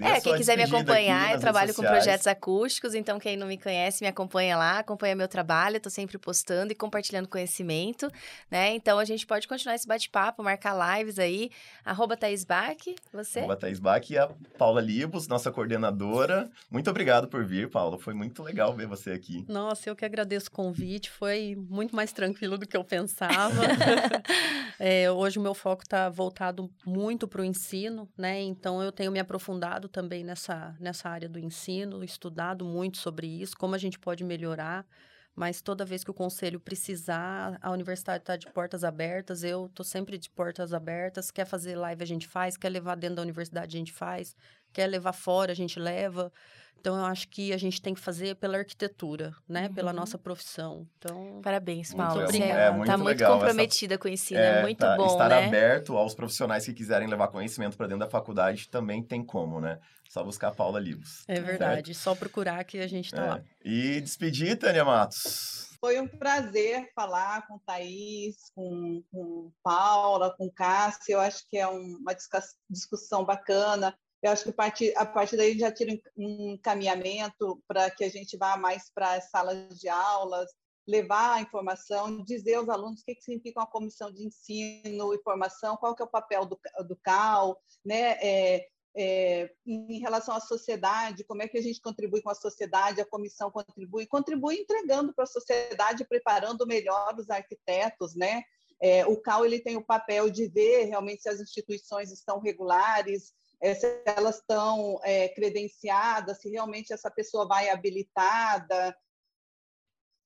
É, quem quiser me acompanhar, eu trabalho com projetos acústicos, então quem não me conhece, me acompanha lá, acompanha meu trabalho, tô sempre postando e compartilhando conhecimento, né? Então a gente pode continuar esse bate-papo, marcar lives aí, arroba Thaís Bach, você? Arroba Thaís Bach e a Paula Libos, nossa coordenadora. Muito obrigado por vir, Paula. Foi muito legal ver você aqui. Nossa, eu que agradeço o convite. Foi muito mais tranquilo do que eu pensava. [laughs] É, hoje o meu foco está voltado muito para o ensino, né? Então eu tenho me aprofundado também nessa, nessa área do ensino, estudado muito sobre isso, como a gente pode melhorar. Mas toda vez que o conselho precisar, a universidade está de portas abertas. Eu estou sempre de portas abertas. Quer fazer live, a gente faz. Quer levar dentro da universidade, a gente faz. Quer levar fora, a gente leva. Então, eu acho que a gente tem que fazer pela arquitetura, né? Pela Uhum. nossa profissão. Então, Parabéns, Muito Paula. legal. Você É, muito tá muito legal essa- comprometida com o ensino, é, muito tá, bom, estar né? aberto aos profissionais que quiserem levar conhecimento para dentro da faculdade também tem como, né? Só buscar a Paula Libos. é verdade. Só procurar que a gente está É. lá. E despedir, Tânia Matos. Foi um prazer falar com Thaís, com, com Paula, com Cássia. Eu acho que é um- uma discuss- discussão bacana. Eu acho que a partir, daí já tira um encaminhamento para que a gente vá mais para as salas de aulas, levar a informação, dizer aos alunos o que, que significa uma comissão de ensino e formação, qual que é o papel do, do CAL, né? É, é, em relação à sociedade, como é que a gente contribui com a sociedade, a comissão contribui, contribui entregando para a sociedade, preparando melhor os arquitetos, né? É, o CAL ele tem o papel de ver realmente se as instituições estão regulares, é, se elas estão é, credenciadas, se realmente essa pessoa vai habilitada,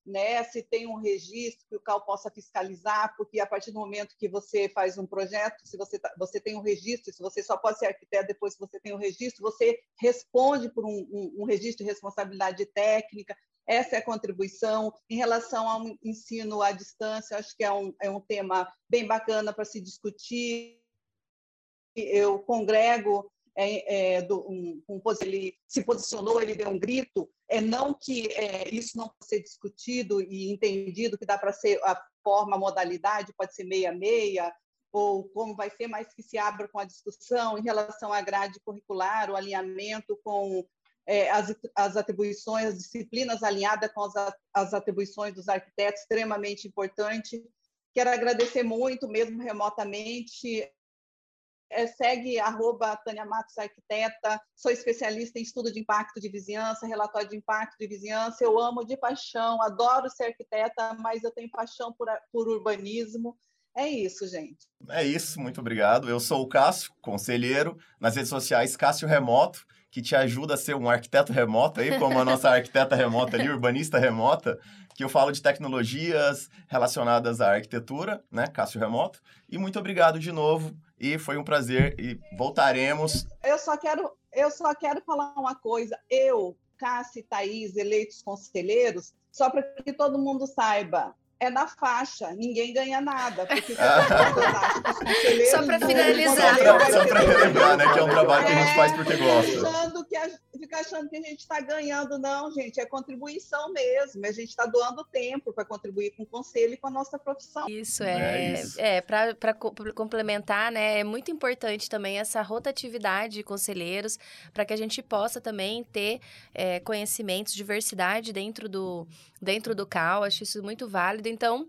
né, se tem um registro que o CAL possa fiscalizar, porque a partir do momento que você faz um projeto, se você, tá, você tem um registro, se você só pode ser arquiteto depois que você tem o um registro, você responde por um, um, um, registro de responsabilidade técnica, essa é a contribuição. Em relação ao ensino à distância, acho que é um, é um tema bem bacana para se discutir. Eu congrego é, é, do, um, um, ele se posicionou, ele deu um grito, é não que é, isso não pode ser discutido e entendido que dá para ser a forma, a modalidade, pode ser meia-meia, ou como vai ser, mas que se abra com a discussão em relação à grade curricular, o alinhamento com é, as, as atribuições, as disciplinas alinhadas com as, as atribuições dos arquitetos, extremamente importante. Quero agradecer muito, mesmo remotamente, é, segue arroba Tânia Matos Arquiteta, sou especialista em estudo de impacto de vizinhança, relatório de impacto de vizinhança, eu amo de paixão, adoro ser arquiteta, mas eu tenho paixão por, por urbanismo. É isso, gente. É isso, muito obrigado. Eu sou o Cássio, conselheiro, nas redes sociais Cássio Remoto, que te ajuda a ser um arquiteto remoto aí, como a nossa [laughs] arquiteta remota ali, urbanista remota, que eu falo de tecnologias relacionadas à arquitetura, né, Cássio Remoto. E muito obrigado de novo, e foi um prazer, e voltaremos. Eu só quero, eu só quero falar uma coisa, eu, Cássio e Thaís, eleitos conselheiros, só para que todo mundo saiba, é na faixa, ninguém ganha nada. Porque [laughs] só para finalizar. Só para relembrar, né, que é um trabalho que a gente faz porque gosta. Achando que a, fica achando que a gente está ganhando, não, gente, é contribuição mesmo. A gente está doando tempo para contribuir com o conselho e com a nossa profissão. Isso, é. É, é para complementar, né, é muito importante também essa rotatividade de conselheiros, para que a gente possa também ter é, conhecimentos, diversidade dentro do, dentro do CAL. Acho isso muito válido. Então,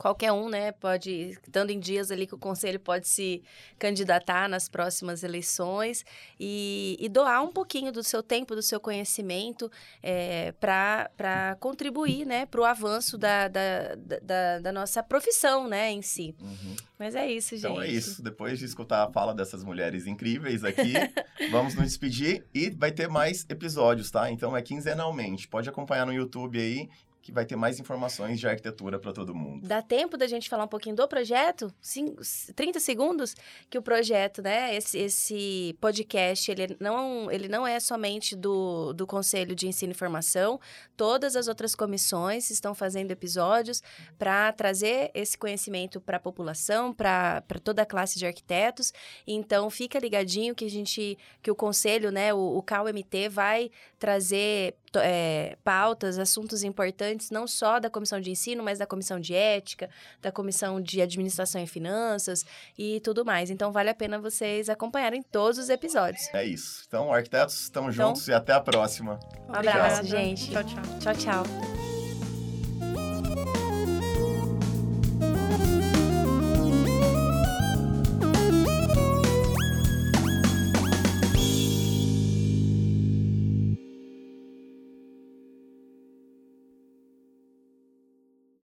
qualquer um, né, pode, estando em dias ali que o conselho pode se candidatar nas próximas eleições e, e doar um pouquinho do seu tempo, do seu conhecimento é, para contribuir, né, para o avanço da, da, da, da, nossa profissão, né, em si. Uhum. Mas é isso, gente. Então é isso. Depois de escutar a fala dessas mulheres incríveis aqui, [laughs] vamos nos despedir e vai ter mais episódios, tá? Então é quinzenalmente. Pode acompanhar no YouTube aí que vai ter mais informações de arquitetura para todo mundo. Dá tempo da gente falar um pouquinho do projeto? Cinco, 30 segundos? Que o projeto, né, esse, esse podcast, ele não, ele não é somente do, do Conselho de Ensino e Formação, todas as outras comissões estão fazendo episódios para trazer esse conhecimento para a população, para toda a classe de arquitetos. Então, fica ligadinho que a gente, que o Conselho, né, o, o CAUMT vai trazer é, pautas, assuntos importantes, não só da comissão de ensino, mas da comissão de ética, da comissão de administração e finanças e tudo mais. Então, vale a pena vocês acompanharem todos os episódios. É isso. Então, arquitetos, estamos então, juntos e até a próxima. Um abraço, gente. Tchau, tchau. Tchau, tchau.